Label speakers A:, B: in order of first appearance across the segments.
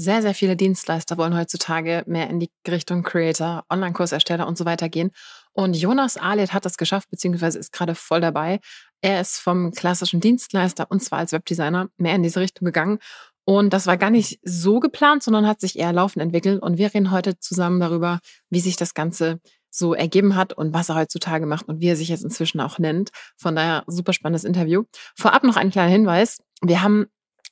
A: Sehr, sehr viele Dienstleister wollen heutzutage mehr in die Richtung Creator, Online-Kursersteller und so weiter gehen. Und Jonas Ahlet hat das geschafft, beziehungsweise ist gerade voll dabei. Er ist vom klassischen Dienstleister und zwar als Webdesigner mehr in diese Richtung gegangen. Und das war gar nicht so geplant, sondern hat sich eher laufend entwickelt. Und wir reden heute zusammen darüber, wie sich das Ganze so ergeben hat und was er heutzutage macht und wie er sich jetzt inzwischen auch nennt. Von daher super spannendes Interview. Vorab noch ein kleiner Hinweis. Wir haben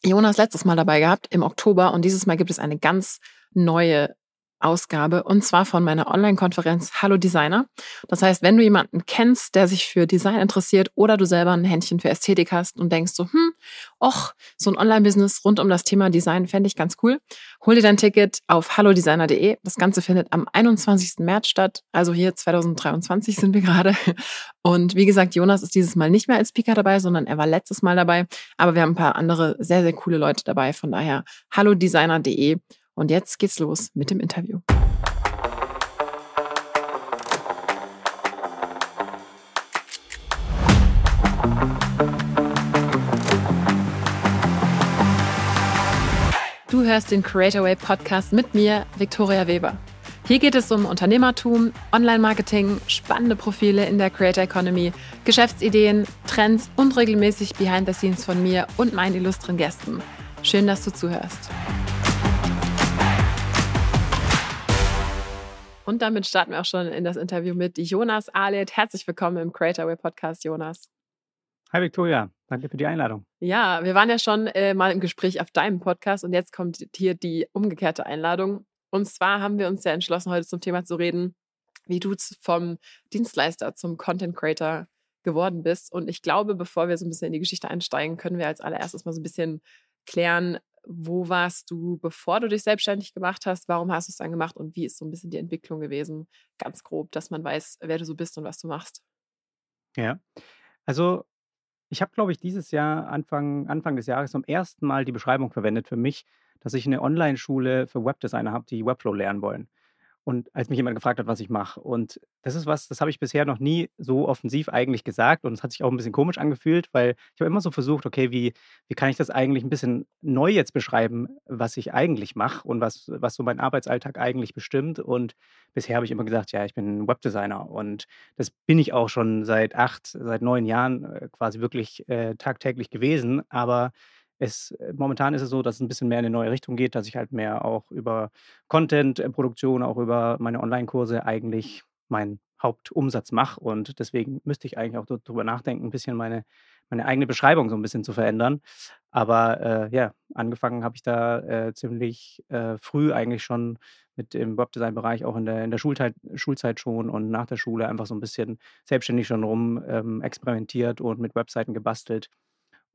A: Jonas letztes Mal dabei gehabt im Oktober. Und dieses Mal gibt es eine ganz neue Ausgabe und zwar von meiner Online-Konferenz Hallo Designer. Das heißt, wenn du jemanden kennst, der sich für Design interessiert oder du selber ein Händchen für Ästhetik hast und denkst so, hm, och, so ein Online-Business rund um das Thema Design fände ich ganz cool, hol dir dein Ticket auf hallodesigner.de. Das Ganze findet am 21. März statt, also hier 2023 sind wir gerade. Und wie gesagt, Jonas ist dieses Mal nicht mehr als Speaker dabei, sondern er war letztes Mal dabei. Aber wir haben ein paar andere sehr, sehr coole Leute dabei. Von daher hallodesigner.de und jetzt geht's los mit dem Interview. Du hörst den Creator Way Podcast mit mir, Viktoria Weber. Hier geht es um Unternehmertum, Online-Marketing, spannende Profile in der Creator Economy, Geschäftsideen, Trends und regelmäßig Behind the Scenes von mir und meinen illustren Gästen. Schön, dass du zuhörst. Und damit starten wir auch schon in das Interview mit Jonas Ahlet. Herzlich willkommen im Creator Way Podcast, Jonas.
B: Hi Victoria, danke für die Einladung.
A: Ja, wir waren ja schon äh, mal im Gespräch auf deinem Podcast und jetzt kommt hier die umgekehrte Einladung. Und zwar haben wir uns ja entschlossen, heute zum Thema zu reden, wie du vom Dienstleister zum Content Creator geworden bist. Und ich glaube, bevor wir so ein bisschen in die Geschichte einsteigen, können wir als allererstes mal so ein bisschen klären, wo warst du, bevor du dich selbstständig gemacht hast? Warum hast du es dann gemacht und wie ist so ein bisschen die Entwicklung gewesen? Ganz grob, dass man weiß, wer du so bist und was du machst.
B: Ja, also ich habe, glaube ich, dieses Jahr, Anfang, Anfang des Jahres, zum ersten Mal die Beschreibung verwendet für mich, dass ich eine Online-Schule für Webdesigner habe, die Webflow lernen wollen und als mich jemand gefragt hat, was ich mache. Und das ist was, das habe ich bisher noch nie so offensiv eigentlich gesagt und es hat sich auch ein bisschen komisch angefühlt, weil ich habe immer so versucht, okay, wie, wie kann ich das eigentlich ein bisschen neu jetzt beschreiben, was ich eigentlich mache und was, was so mein Arbeitsalltag eigentlich bestimmt. Und bisher habe ich immer gesagt, ja, ich bin Webdesigner und das bin ich auch schon seit acht, seit neun Jahren äh, quasi wirklich äh, tagtäglich gewesen. Aber es, äh, momentan ist es so, dass es ein bisschen mehr in eine neue Richtung geht, dass ich halt mehr auch über Content-Produktion, auch über meine Online-Kurse eigentlich meinen Hauptumsatz mache. Und deswegen müsste ich eigentlich auch darüber nachdenken, ein bisschen meine, meine eigene Beschreibung so ein bisschen zu verändern. Aber äh, ja, angefangen habe ich da äh, ziemlich äh, früh eigentlich schon mit dem Webdesign-Bereich, auch in der, in der Schulzeit, Schulzeit schon und nach der Schule einfach so ein bisschen selbstständig schon rum ähm, experimentiert und mit Webseiten gebastelt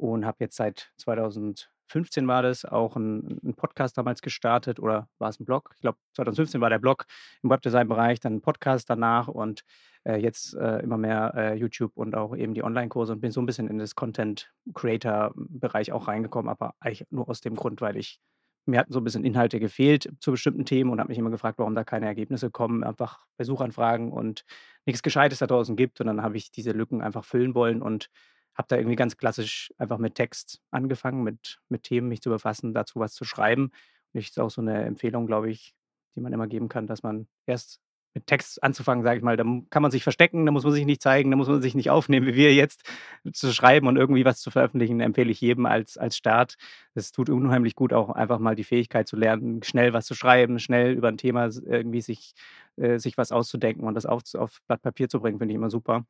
B: und habe jetzt seit 2015 war das auch einen Podcast damals gestartet oder war es ein Blog? Ich glaube, 2015 war der Blog im Webdesign-Bereich, dann ein Podcast danach und äh, jetzt äh, immer mehr äh, YouTube und auch eben die Online-Kurse und bin so ein bisschen in das Content-Creator-Bereich auch reingekommen, aber eigentlich nur aus dem Grund, weil ich mir hatten so ein bisschen Inhalte gefehlt zu bestimmten Themen und habe mich immer gefragt, warum da keine Ergebnisse kommen, einfach bei Suchanfragen und nichts Gescheites da draußen gibt. Und dann habe ich diese Lücken einfach füllen wollen und habe da irgendwie ganz klassisch einfach mit Text angefangen, mit, mit Themen mich zu befassen, dazu was zu schreiben. Und das ist auch so eine Empfehlung, glaube ich, die man immer geben kann, dass man erst mit Text anzufangen, sage ich mal, da kann man sich verstecken, da muss man sich nicht zeigen, da muss man sich nicht aufnehmen, wie wir jetzt zu schreiben und irgendwie was zu veröffentlichen, empfehle ich jedem als, als Start. Es tut unheimlich gut, auch einfach mal die Fähigkeit zu lernen, schnell was zu schreiben, schnell über ein Thema irgendwie sich, äh, sich was auszudenken und das auf, auf Blatt Papier zu bringen, finde ich immer super.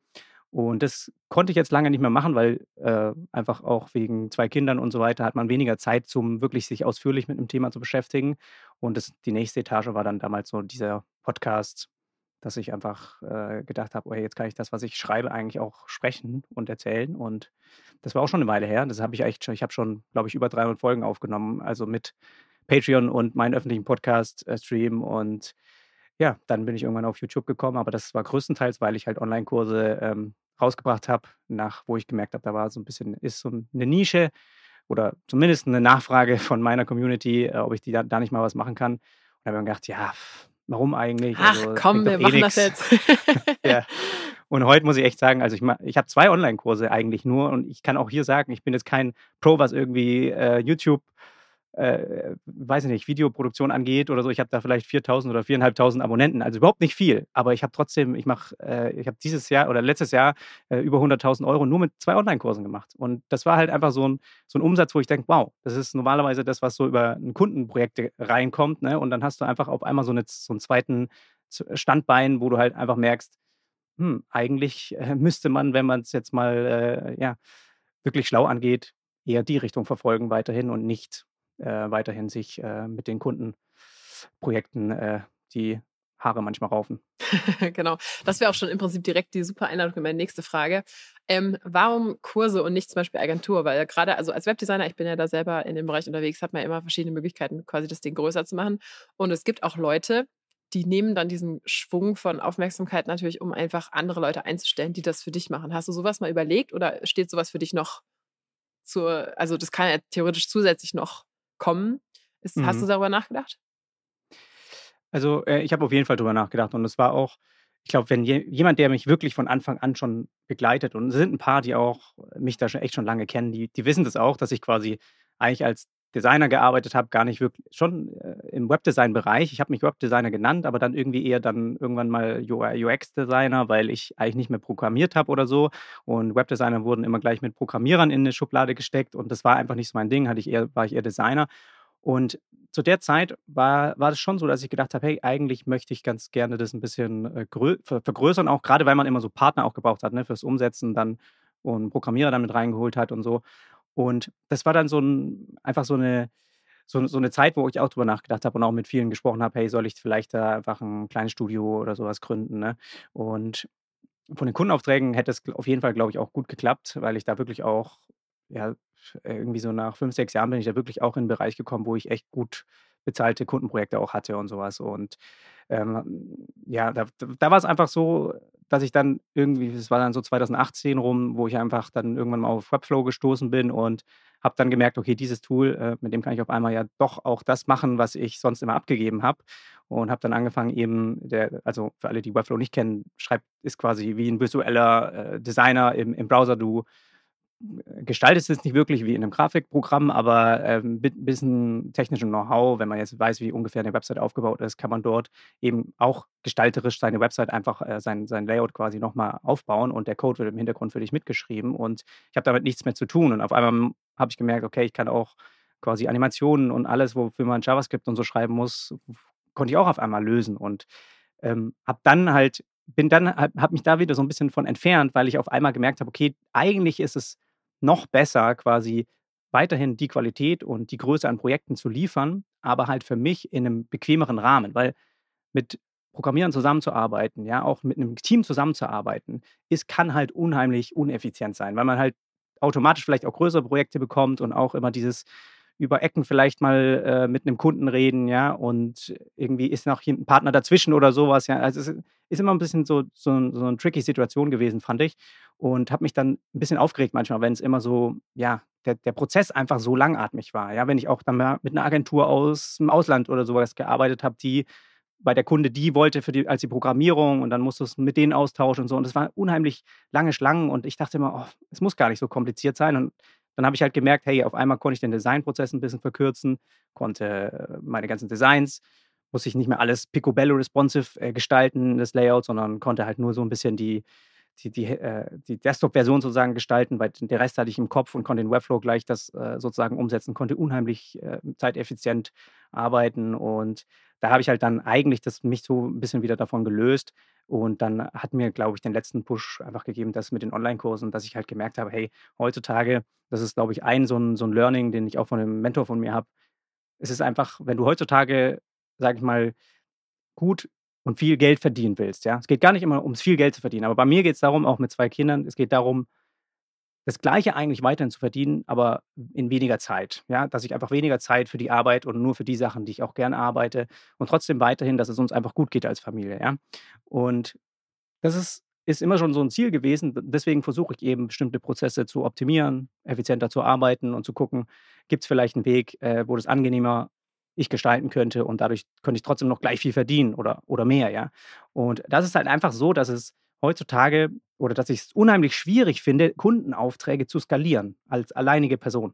B: Und das konnte ich jetzt lange nicht mehr machen, weil äh, einfach auch wegen zwei Kindern und so weiter hat man weniger Zeit, zum wirklich sich ausführlich mit einem Thema zu beschäftigen. Und das, die nächste Etage war dann damals so dieser Podcast, dass ich einfach äh, gedacht habe, oh, jetzt kann ich das, was ich schreibe, eigentlich auch sprechen und erzählen. Und das war auch schon eine Weile her. Das habe ich echt schon, ich habe schon, glaube ich, über 300 Folgen aufgenommen, also mit Patreon und meinen öffentlichen Podcast-Stream äh, und ja, dann bin ich irgendwann auf YouTube gekommen, aber das war größtenteils, weil ich halt Online-Kurse ähm, rausgebracht habe, nach wo ich gemerkt habe, da war so ein bisschen, ist so eine Nische oder zumindest eine Nachfrage von meiner Community, äh, ob ich die da, da, nicht mal was machen kann. Und da habe ich mir gedacht, ja, warum eigentlich?
A: Ach also, komm, wir eh machen nix. das jetzt.
B: ja. Und heute muss ich echt sagen, also ich, ich habe zwei Online-Kurse eigentlich nur und ich kann auch hier sagen, ich bin jetzt kein Pro, was irgendwie äh, YouTube äh, weiß ich nicht, Videoproduktion angeht oder so, ich habe da vielleicht 4.000 oder 4.500 Abonnenten, also überhaupt nicht viel. Aber ich habe trotzdem, ich mache, äh, ich habe dieses Jahr oder letztes Jahr äh, über 100.000 Euro nur mit zwei Online-Kursen gemacht. Und das war halt einfach so ein, so ein Umsatz, wo ich denke, wow, das ist normalerweise das, was so über ein Kundenprojekt reinkommt. Ne? Und dann hast du einfach auf einmal so, eine, so einen zweiten Standbein, wo du halt einfach merkst, hm, eigentlich äh, müsste man, wenn man es jetzt mal äh, ja, wirklich schlau angeht, eher die Richtung verfolgen weiterhin und nicht äh, weiterhin sich äh, mit den Kundenprojekten äh, die Haare manchmal raufen.
A: genau. Das wäre auch schon im Prinzip direkt die super Einladung für meine nächste Frage. Ähm, warum Kurse und nicht zum Beispiel Agentur? Weil gerade, also als Webdesigner, ich bin ja da selber in dem Bereich unterwegs, hat man ja immer verschiedene Möglichkeiten, quasi das Ding größer zu machen. Und es gibt auch Leute, die nehmen dann diesen Schwung von Aufmerksamkeit natürlich, um einfach andere Leute einzustellen, die das für dich machen. Hast du sowas mal überlegt oder steht sowas für dich noch zur, also das kann ja theoretisch zusätzlich noch kommen. Ist, mhm. Hast du darüber nachgedacht?
B: Also äh, ich habe auf jeden Fall darüber nachgedacht und es war auch, ich glaube, wenn je, jemand, der mich wirklich von Anfang an schon begleitet und es sind ein paar, die auch mich da schon echt schon lange kennen, die, die wissen das auch, dass ich quasi eigentlich als Designer gearbeitet habe, gar nicht wirklich, schon äh, im Webdesign-Bereich. Ich habe mich Webdesigner genannt, aber dann irgendwie eher dann irgendwann mal UX-Designer, weil ich eigentlich nicht mehr programmiert habe oder so. Und Webdesigner wurden immer gleich mit Programmierern in eine Schublade gesteckt und das war einfach nicht so mein Ding, hatte ich eher, war ich eher Designer. Und zu der Zeit war, war es schon so, dass ich gedacht habe, hey, eigentlich möchte ich ganz gerne das ein bisschen äh, vergrößern, auch gerade weil man immer so Partner auch gebraucht hat, ne, fürs Umsetzen dann und Programmierer dann mit reingeholt hat und so. Und das war dann so ein, einfach so eine, so, so eine Zeit, wo ich auch drüber nachgedacht habe und auch mit vielen gesprochen habe, hey, soll ich vielleicht da einfach ein kleines Studio oder sowas gründen? Ne? Und von den Kundenaufträgen hätte es auf jeden Fall, glaube ich, auch gut geklappt, weil ich da wirklich auch, ja, irgendwie so nach fünf, sechs Jahren bin ich da wirklich auch in einen Bereich gekommen, wo ich echt gut bezahlte Kundenprojekte auch hatte und sowas. Und ähm, ja, da, da war es einfach so, dass ich dann irgendwie, es war dann so 2018 rum, wo ich einfach dann irgendwann mal auf Webflow gestoßen bin und habe dann gemerkt, okay, dieses Tool, äh, mit dem kann ich auf einmal ja doch auch das machen, was ich sonst immer abgegeben habe. Und habe dann angefangen, eben, der, also für alle, die Webflow nicht kennen, schreibt, ist quasi wie ein visueller äh, Designer im, im Browser. Du gestaltet es nicht wirklich wie in einem Grafikprogramm, aber ähm, mit ein bisschen technischem Know-how, wenn man jetzt weiß, wie ungefähr eine Website aufgebaut ist, kann man dort eben auch gestalterisch seine Website einfach äh, sein, sein Layout quasi nochmal aufbauen und der Code wird im Hintergrund für dich mitgeschrieben und ich habe damit nichts mehr zu tun. Und auf einmal habe ich gemerkt, okay, ich kann auch quasi Animationen und alles, wofür man JavaScript und so schreiben muss, konnte ich auch auf einmal lösen. Und ähm, habe dann halt bin dann habe mich da wieder so ein bisschen von entfernt, weil ich auf einmal gemerkt habe, okay, eigentlich ist es noch besser quasi weiterhin die Qualität und die Größe an Projekten zu liefern, aber halt für mich in einem bequemeren Rahmen, weil mit Programmieren zusammenzuarbeiten, ja, auch mit einem Team zusammenzuarbeiten, ist, kann halt unheimlich uneffizient sein, weil man halt automatisch vielleicht auch größere Projekte bekommt und auch immer dieses über Ecken vielleicht mal äh, mit einem Kunden reden, ja, und irgendwie ist noch ein Partner dazwischen oder sowas, ja. Also es ist immer ein bisschen so, so, so eine tricky Situation gewesen, fand ich. Und habe mich dann ein bisschen aufgeregt manchmal, wenn es immer so, ja, der, der Prozess einfach so langatmig war. Ja, wenn ich auch dann mal mit einer Agentur aus dem Ausland oder sowas gearbeitet habe, die bei der Kunde die wollte für die, als die Programmierung und dann musst du es mit denen austauschen und so. Und es waren unheimlich lange Schlangen und ich dachte immer, oh, es muss gar nicht so kompliziert sein. Und dann habe ich halt gemerkt, hey, auf einmal konnte ich den Designprozess ein bisschen verkürzen, konnte äh, meine ganzen Designs, muss ich nicht mehr alles picobello responsive äh, gestalten, das Layout, sondern konnte halt nur so ein bisschen die, die, die, äh, die Desktop-Version sozusagen gestalten, weil der Rest hatte ich im Kopf und konnte in Webflow gleich das sozusagen umsetzen, konnte unheimlich zeiteffizient arbeiten. Und da habe ich halt dann eigentlich das mich so ein bisschen wieder davon gelöst und dann hat mir, glaube ich, den letzten Push einfach gegeben, das mit den Online-Kursen, dass ich halt gemerkt habe, hey, heutzutage, das ist, glaube ich, ein so ein, so ein Learning, den ich auch von einem Mentor von mir habe. Es ist einfach, wenn du heutzutage, sage ich mal, gut und viel Geld verdienen willst, ja. Es geht gar nicht immer ums viel Geld zu verdienen, aber bei mir geht es darum, auch mit zwei Kindern, es geht darum, das Gleiche eigentlich weiterhin zu verdienen, aber in weniger Zeit. Ja, dass ich einfach weniger Zeit für die Arbeit und nur für die Sachen, die ich auch gerne arbeite und trotzdem weiterhin, dass es uns einfach gut geht als Familie. Ja, und das ist, ist immer schon so ein Ziel gewesen. Deswegen versuche ich eben bestimmte Prozesse zu optimieren, effizienter zu arbeiten und zu gucken, gibt es vielleicht einen Weg, äh, wo das angenehmer ich gestalten könnte und dadurch könnte ich trotzdem noch gleich viel verdienen oder, oder mehr, ja. Und das ist halt einfach so, dass es heutzutage oder dass ich es unheimlich schwierig finde, Kundenaufträge zu skalieren als alleinige Person.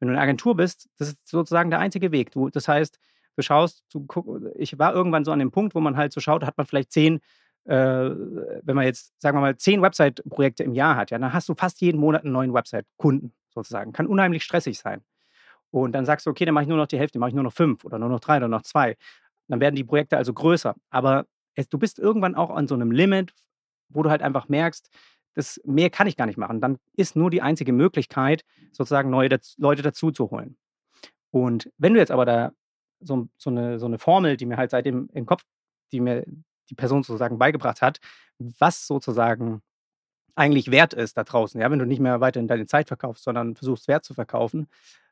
B: Wenn du eine Agentur bist, das ist sozusagen der einzige Weg. Du, das heißt, du schaust, du guck, ich war irgendwann so an dem Punkt, wo man halt so schaut, hat man vielleicht zehn, äh, wenn man jetzt, sagen wir mal, zehn Website-Projekte im Jahr hat, ja, dann hast du fast jeden Monat einen neuen Website-Kunden sozusagen. Kann unheimlich stressig sein. Und dann sagst du, okay, dann mache ich nur noch die Hälfte, mache ich nur noch fünf oder nur noch drei oder noch zwei. Dann werden die Projekte also größer. Aber es, du bist irgendwann auch an so einem Limit, wo du halt einfach merkst, das mehr kann ich gar nicht machen. Dann ist nur die einzige Möglichkeit, sozusagen neue Leute dazu zu holen. Und wenn du jetzt aber da so, so, eine, so eine Formel, die mir halt seitdem im Kopf, die mir die Person sozusagen beigebracht hat, was sozusagen eigentlich wert ist da draußen, ja, wenn du nicht mehr weiterhin deine Zeit verkaufst, sondern versuchst Wert zu verkaufen,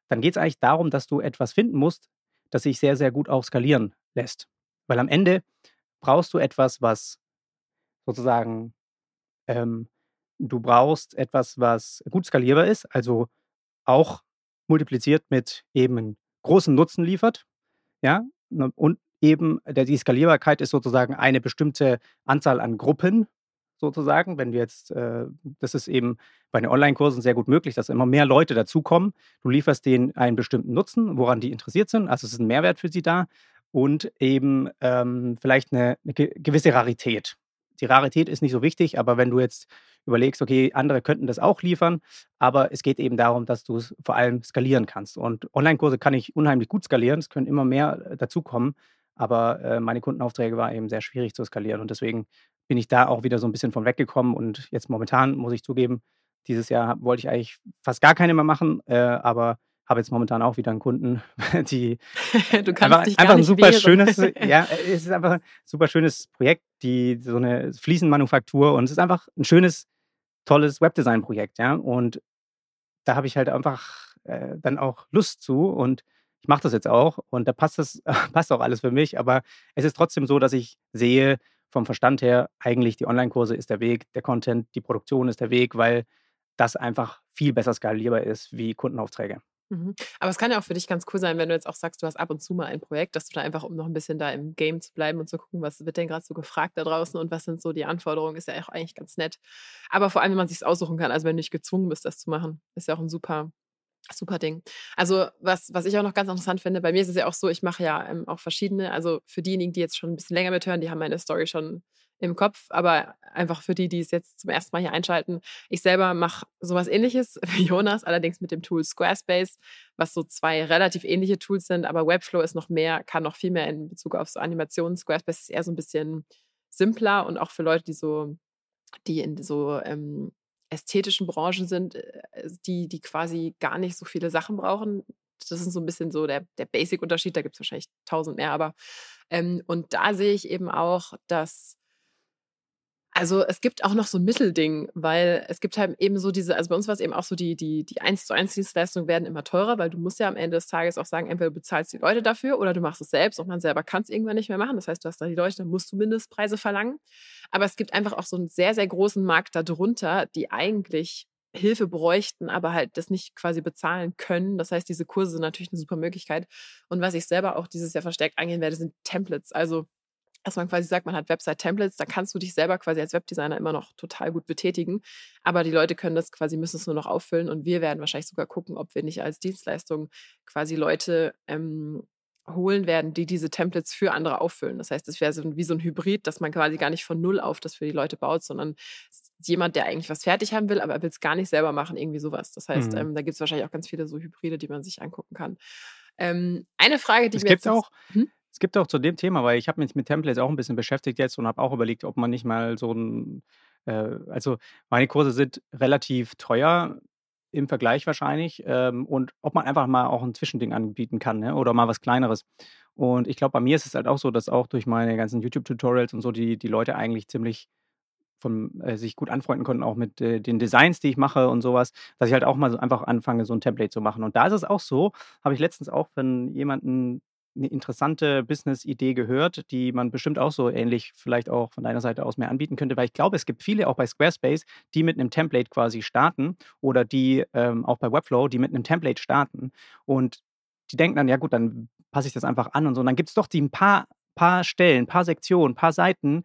B: dann geht es eigentlich darum, dass du etwas finden musst, das sich sehr, sehr gut auch skalieren lässt. Weil am Ende brauchst du etwas, was sozusagen, ähm, du brauchst etwas, was gut skalierbar ist, also auch multipliziert mit eben großen Nutzen liefert. Ja, ne, und eben die Skalierbarkeit ist sozusagen eine bestimmte Anzahl an Gruppen sozusagen. Wenn wir jetzt, äh, das ist eben bei den Online-Kursen sehr gut möglich, dass immer mehr Leute dazukommen. Du lieferst denen einen bestimmten Nutzen, woran die interessiert sind. Also es ist ein Mehrwert für sie da und eben ähm, vielleicht eine, eine gewisse Rarität. Die Rarität ist nicht so wichtig, aber wenn du jetzt überlegst, okay, andere könnten das auch liefern, aber es geht eben darum, dass du es vor allem skalieren kannst. Und Online-Kurse kann ich unheimlich gut skalieren, es können immer mehr äh, dazukommen, aber äh, meine Kundenaufträge waren eben sehr schwierig zu skalieren und deswegen bin ich da auch wieder so ein bisschen von weggekommen und jetzt momentan muss ich zugeben, dieses Jahr wollte ich eigentlich fast gar keine mehr machen, äh, aber habe jetzt momentan auch wieder einen Kunden, die
A: du kannst einfach, dich gar
B: einfach ein super
A: wehren.
B: schönes, ja, es ist einfach ein super schönes Projekt, die so eine Fliesenmanufaktur und es ist einfach ein schönes, tolles Webdesign-Projekt, ja. Und da habe ich halt einfach äh, dann auch Lust zu und ich mache das jetzt auch und da passt das passt auch alles für mich, aber es ist trotzdem so, dass ich sehe vom Verstand her eigentlich die Online-Kurse ist der Weg, der Content, die Produktion ist der Weg, weil das einfach viel besser skalierbar ist wie Kundenaufträge.
A: Mhm. Aber es kann ja auch für dich ganz cool sein, wenn du jetzt auch sagst, du hast ab und zu mal ein Projekt, dass du da einfach, um noch ein bisschen da im Game zu bleiben und zu gucken, was wird denn gerade so gefragt da draußen und was sind so die Anforderungen, ist ja auch eigentlich ganz nett. Aber vor allem, wenn man sich aussuchen kann, also wenn du nicht gezwungen bist, das zu machen, ist ja auch ein super, super Ding. Also was, was ich auch noch ganz interessant finde, bei mir ist es ja auch so, ich mache ja ähm, auch verschiedene, also für diejenigen, die jetzt schon ein bisschen länger mithören, die haben meine Story schon im Kopf, aber einfach für die, die es jetzt zum ersten Mal hier einschalten. Ich selber mache sowas ähnliches wie Jonas, allerdings mit dem Tool Squarespace, was so zwei relativ ähnliche Tools sind, aber Webflow ist noch mehr, kann noch viel mehr in Bezug auf so Animationen. Squarespace ist eher so ein bisschen simpler und auch für Leute, die so, die in so ähm, ästhetischen Branchen sind, äh, die, die quasi gar nicht so viele Sachen brauchen. Das ist so ein bisschen so der, der Basic-Unterschied. Da gibt es wahrscheinlich tausend mehr, aber ähm, und da sehe ich eben auch, dass also es gibt auch noch so Mittelding, weil es gibt halt eben so diese, also bei uns war es eben auch so, die, die, die 1 zu 1 Dienstleistungen werden immer teurer, weil du musst ja am Ende des Tages auch sagen, entweder du bezahlst die Leute dafür oder du machst es selbst und man selber kann es irgendwann nicht mehr machen. Das heißt, du hast da die Leute, dann musst du Mindestpreise verlangen. Aber es gibt einfach auch so einen sehr, sehr großen Markt darunter, die eigentlich Hilfe bräuchten, aber halt das nicht quasi bezahlen können. Das heißt, diese Kurse sind natürlich eine super Möglichkeit. Und was ich selber auch dieses Jahr verstärkt angehen werde, sind Templates. Also dass man quasi sagt, man hat Website-Templates, da kannst du dich selber quasi als Webdesigner immer noch total gut betätigen. Aber die Leute können das quasi, müssen es nur noch auffüllen und wir werden wahrscheinlich sogar gucken, ob wir nicht als Dienstleistung quasi Leute ähm, holen werden, die diese Templates für andere auffüllen. Das heißt, es wäre so wie so ein Hybrid, dass man quasi gar nicht von Null auf das für die Leute baut, sondern jemand, der eigentlich was fertig haben will, aber er will es gar nicht selber machen, irgendwie sowas. Das heißt, mhm. ähm, da gibt es wahrscheinlich auch ganz viele so Hybride, die man sich angucken kann. Ähm, eine Frage, die
B: es
A: mir
B: gibt jetzt auch, hm? Es gibt auch zu dem Thema, weil ich habe mich mit Templates auch ein bisschen beschäftigt jetzt und habe auch überlegt, ob man nicht mal so ein, äh, also meine Kurse sind relativ teuer im Vergleich wahrscheinlich ähm, und ob man einfach mal auch ein Zwischending anbieten kann ne? oder mal was Kleineres. Und ich glaube, bei mir ist es halt auch so, dass auch durch meine ganzen YouTube-Tutorials und so die, die Leute eigentlich ziemlich von, äh, sich gut anfreunden konnten, auch mit äh, den Designs, die ich mache und sowas, dass ich halt auch mal so einfach anfange, so ein Template zu machen. Und da ist es auch so, habe ich letztens auch von jemandem eine interessante Business-Idee gehört, die man bestimmt auch so ähnlich vielleicht auch von deiner Seite aus mehr anbieten könnte, weil ich glaube, es gibt viele auch bei Squarespace, die mit einem Template quasi starten oder die ähm, auch bei Webflow, die mit einem Template starten und die denken dann, ja gut, dann passe ich das einfach an und so. Und dann gibt es doch die ein paar, paar Stellen, paar Sektionen, paar Seiten,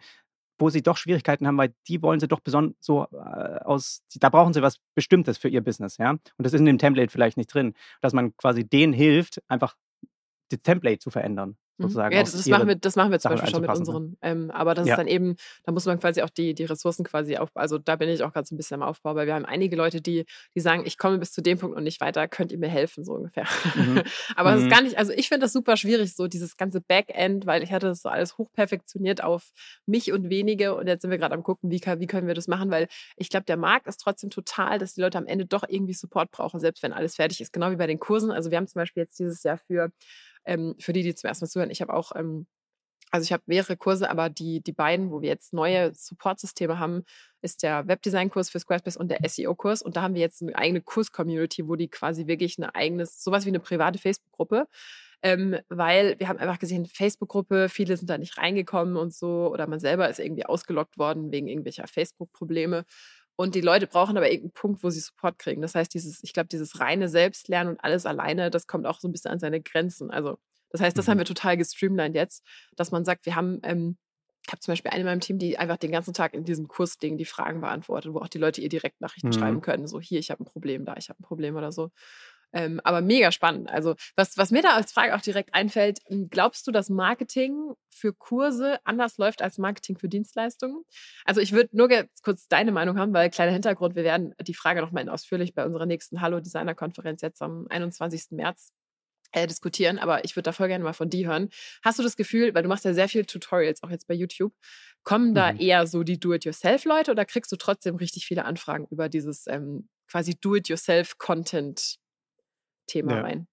B: wo sie doch Schwierigkeiten haben, weil die wollen sie doch besonders so äh, aus, da brauchen sie was Bestimmtes für ihr Business, ja. Und das ist in dem Template vielleicht nicht drin, dass man quasi denen hilft, einfach das Template zu verändern. Mhm. sozusagen.
A: Ja, das, das machen wir, das machen wir zum Beispiel schon mit ne? unseren. Ähm, aber das ja. ist dann eben, da muss man quasi auch die, die Ressourcen quasi auf, also da bin ich auch gerade so ein bisschen am Aufbau, weil wir haben einige Leute, die, die sagen, ich komme bis zu dem Punkt und nicht weiter, könnt ihr mir helfen, so ungefähr. Mhm. aber es mhm. ist gar nicht, also ich finde das super schwierig, so dieses ganze Backend, weil ich hatte das so alles hochperfektioniert auf mich und wenige und jetzt sind wir gerade am gucken, wie, wie können wir das machen, weil ich glaube, der Markt ist trotzdem total, dass die Leute am Ende doch irgendwie Support brauchen, selbst wenn alles fertig ist. Genau wie bei den Kursen. Also wir haben zum Beispiel jetzt dieses Jahr für ähm, für die, die zum ersten Mal zuhören, ich habe auch, ähm, also ich habe mehrere Kurse, aber die, die beiden, wo wir jetzt neue Support-Systeme haben, ist der Webdesign-Kurs für Squarespace und der SEO-Kurs. Und da haben wir jetzt eine eigene Kurs-Community, wo die quasi wirklich ein eigenes, sowas wie eine private Facebook-Gruppe ähm, weil wir haben einfach gesehen, Facebook-Gruppe, viele sind da nicht reingekommen und so, oder man selber ist irgendwie ausgelockt worden wegen irgendwelcher Facebook-Probleme. Und die Leute brauchen aber irgendeinen Punkt, wo sie Support kriegen. Das heißt, dieses, ich glaube, dieses reine Selbstlernen und alles alleine, das kommt auch so ein bisschen an seine Grenzen. Also, das heißt, das mhm. haben wir total gestreamlined jetzt, dass man sagt, wir haben, ähm, ich habe zum Beispiel eine in meinem Team, die einfach den ganzen Tag in diesem Kursding die Fragen beantwortet, wo auch die Leute ihr direkt Nachrichten mhm. schreiben können. So, hier, ich habe ein Problem, da, ich habe ein Problem oder so. Ähm, aber mega spannend. Also, was, was mir da als Frage auch direkt einfällt, hm, glaubst du, dass Marketing für Kurse anders läuft als Marketing für Dienstleistungen? Also, ich würde nur kurz deine Meinung haben, weil kleiner Hintergrund, wir werden die Frage nochmal ausführlich bei unserer nächsten Hallo Designer Konferenz jetzt am 21. März äh, diskutieren, aber ich würde da voll gerne mal von dir hören. Hast du das Gefühl, weil du machst ja sehr viele Tutorials auch jetzt bei YouTube, kommen da mhm. eher so die Do-it-yourself-Leute oder kriegst du trotzdem richtig viele Anfragen über dieses ähm, quasi Do-it-yourself-Content Thema ja. rein?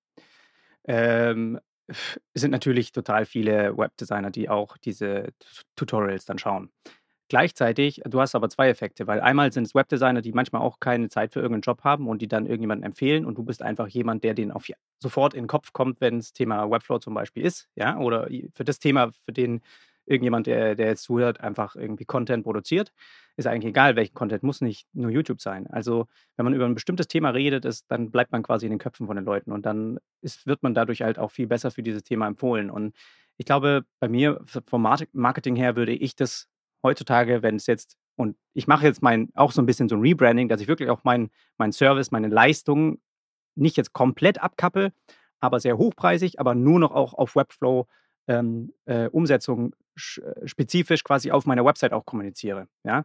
B: Ähm, es sind natürlich total viele Webdesigner, die auch diese Tutorials dann schauen. Gleichzeitig, du hast aber zwei Effekte, weil einmal sind es Webdesigner, die manchmal auch keine Zeit für irgendeinen Job haben und die dann irgendjemanden empfehlen und du bist einfach jemand, der denen auf, sofort in den Kopf kommt, wenn es Thema Webflow zum Beispiel ist, ja, oder für das Thema, für den irgendjemand, der, der jetzt zuhört, einfach irgendwie Content produziert. Ist eigentlich egal, welchen Content, muss nicht nur YouTube sein. Also, wenn man über ein bestimmtes Thema redet, ist, dann bleibt man quasi in den Köpfen von den Leuten und dann ist, wird man dadurch halt auch viel besser für dieses Thema empfohlen. Und ich glaube, bei mir vom Marketing her würde ich das heutzutage, wenn es jetzt, und ich mache jetzt mein, auch so ein bisschen so ein Rebranding, dass ich wirklich auch meinen mein Service, meine Leistung nicht jetzt komplett abkappe, aber sehr hochpreisig, aber nur noch auch auf Webflow ähm, äh, Umsetzung spezifisch quasi auf meiner Website auch kommuniziere. Ja?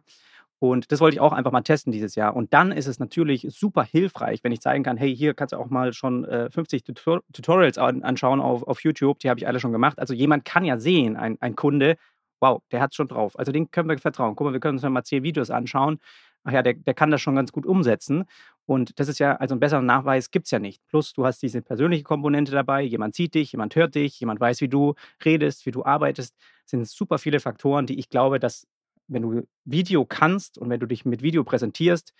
B: Und das wollte ich auch einfach mal testen dieses Jahr. Und dann ist es natürlich super hilfreich, wenn ich zeigen kann, hey, hier kannst du auch mal schon äh, 50 Tutor Tutorials an anschauen auf, auf YouTube, die habe ich alle schon gemacht. Also jemand kann ja sehen, ein, ein Kunde, wow, der hat es schon drauf. Also den können wir vertrauen. Guck mal, wir können uns mal zehn Videos anschauen. Ach ja, der, der kann das schon ganz gut umsetzen. Und das ist ja, also einen besseren Nachweis gibt es ja nicht. Plus, du hast diese persönliche Komponente dabei. Jemand sieht dich, jemand hört dich, jemand weiß, wie du redest, wie du arbeitest. Sind super viele Faktoren, die ich glaube, dass wenn du Video kannst und wenn du dich mit Video präsentierst,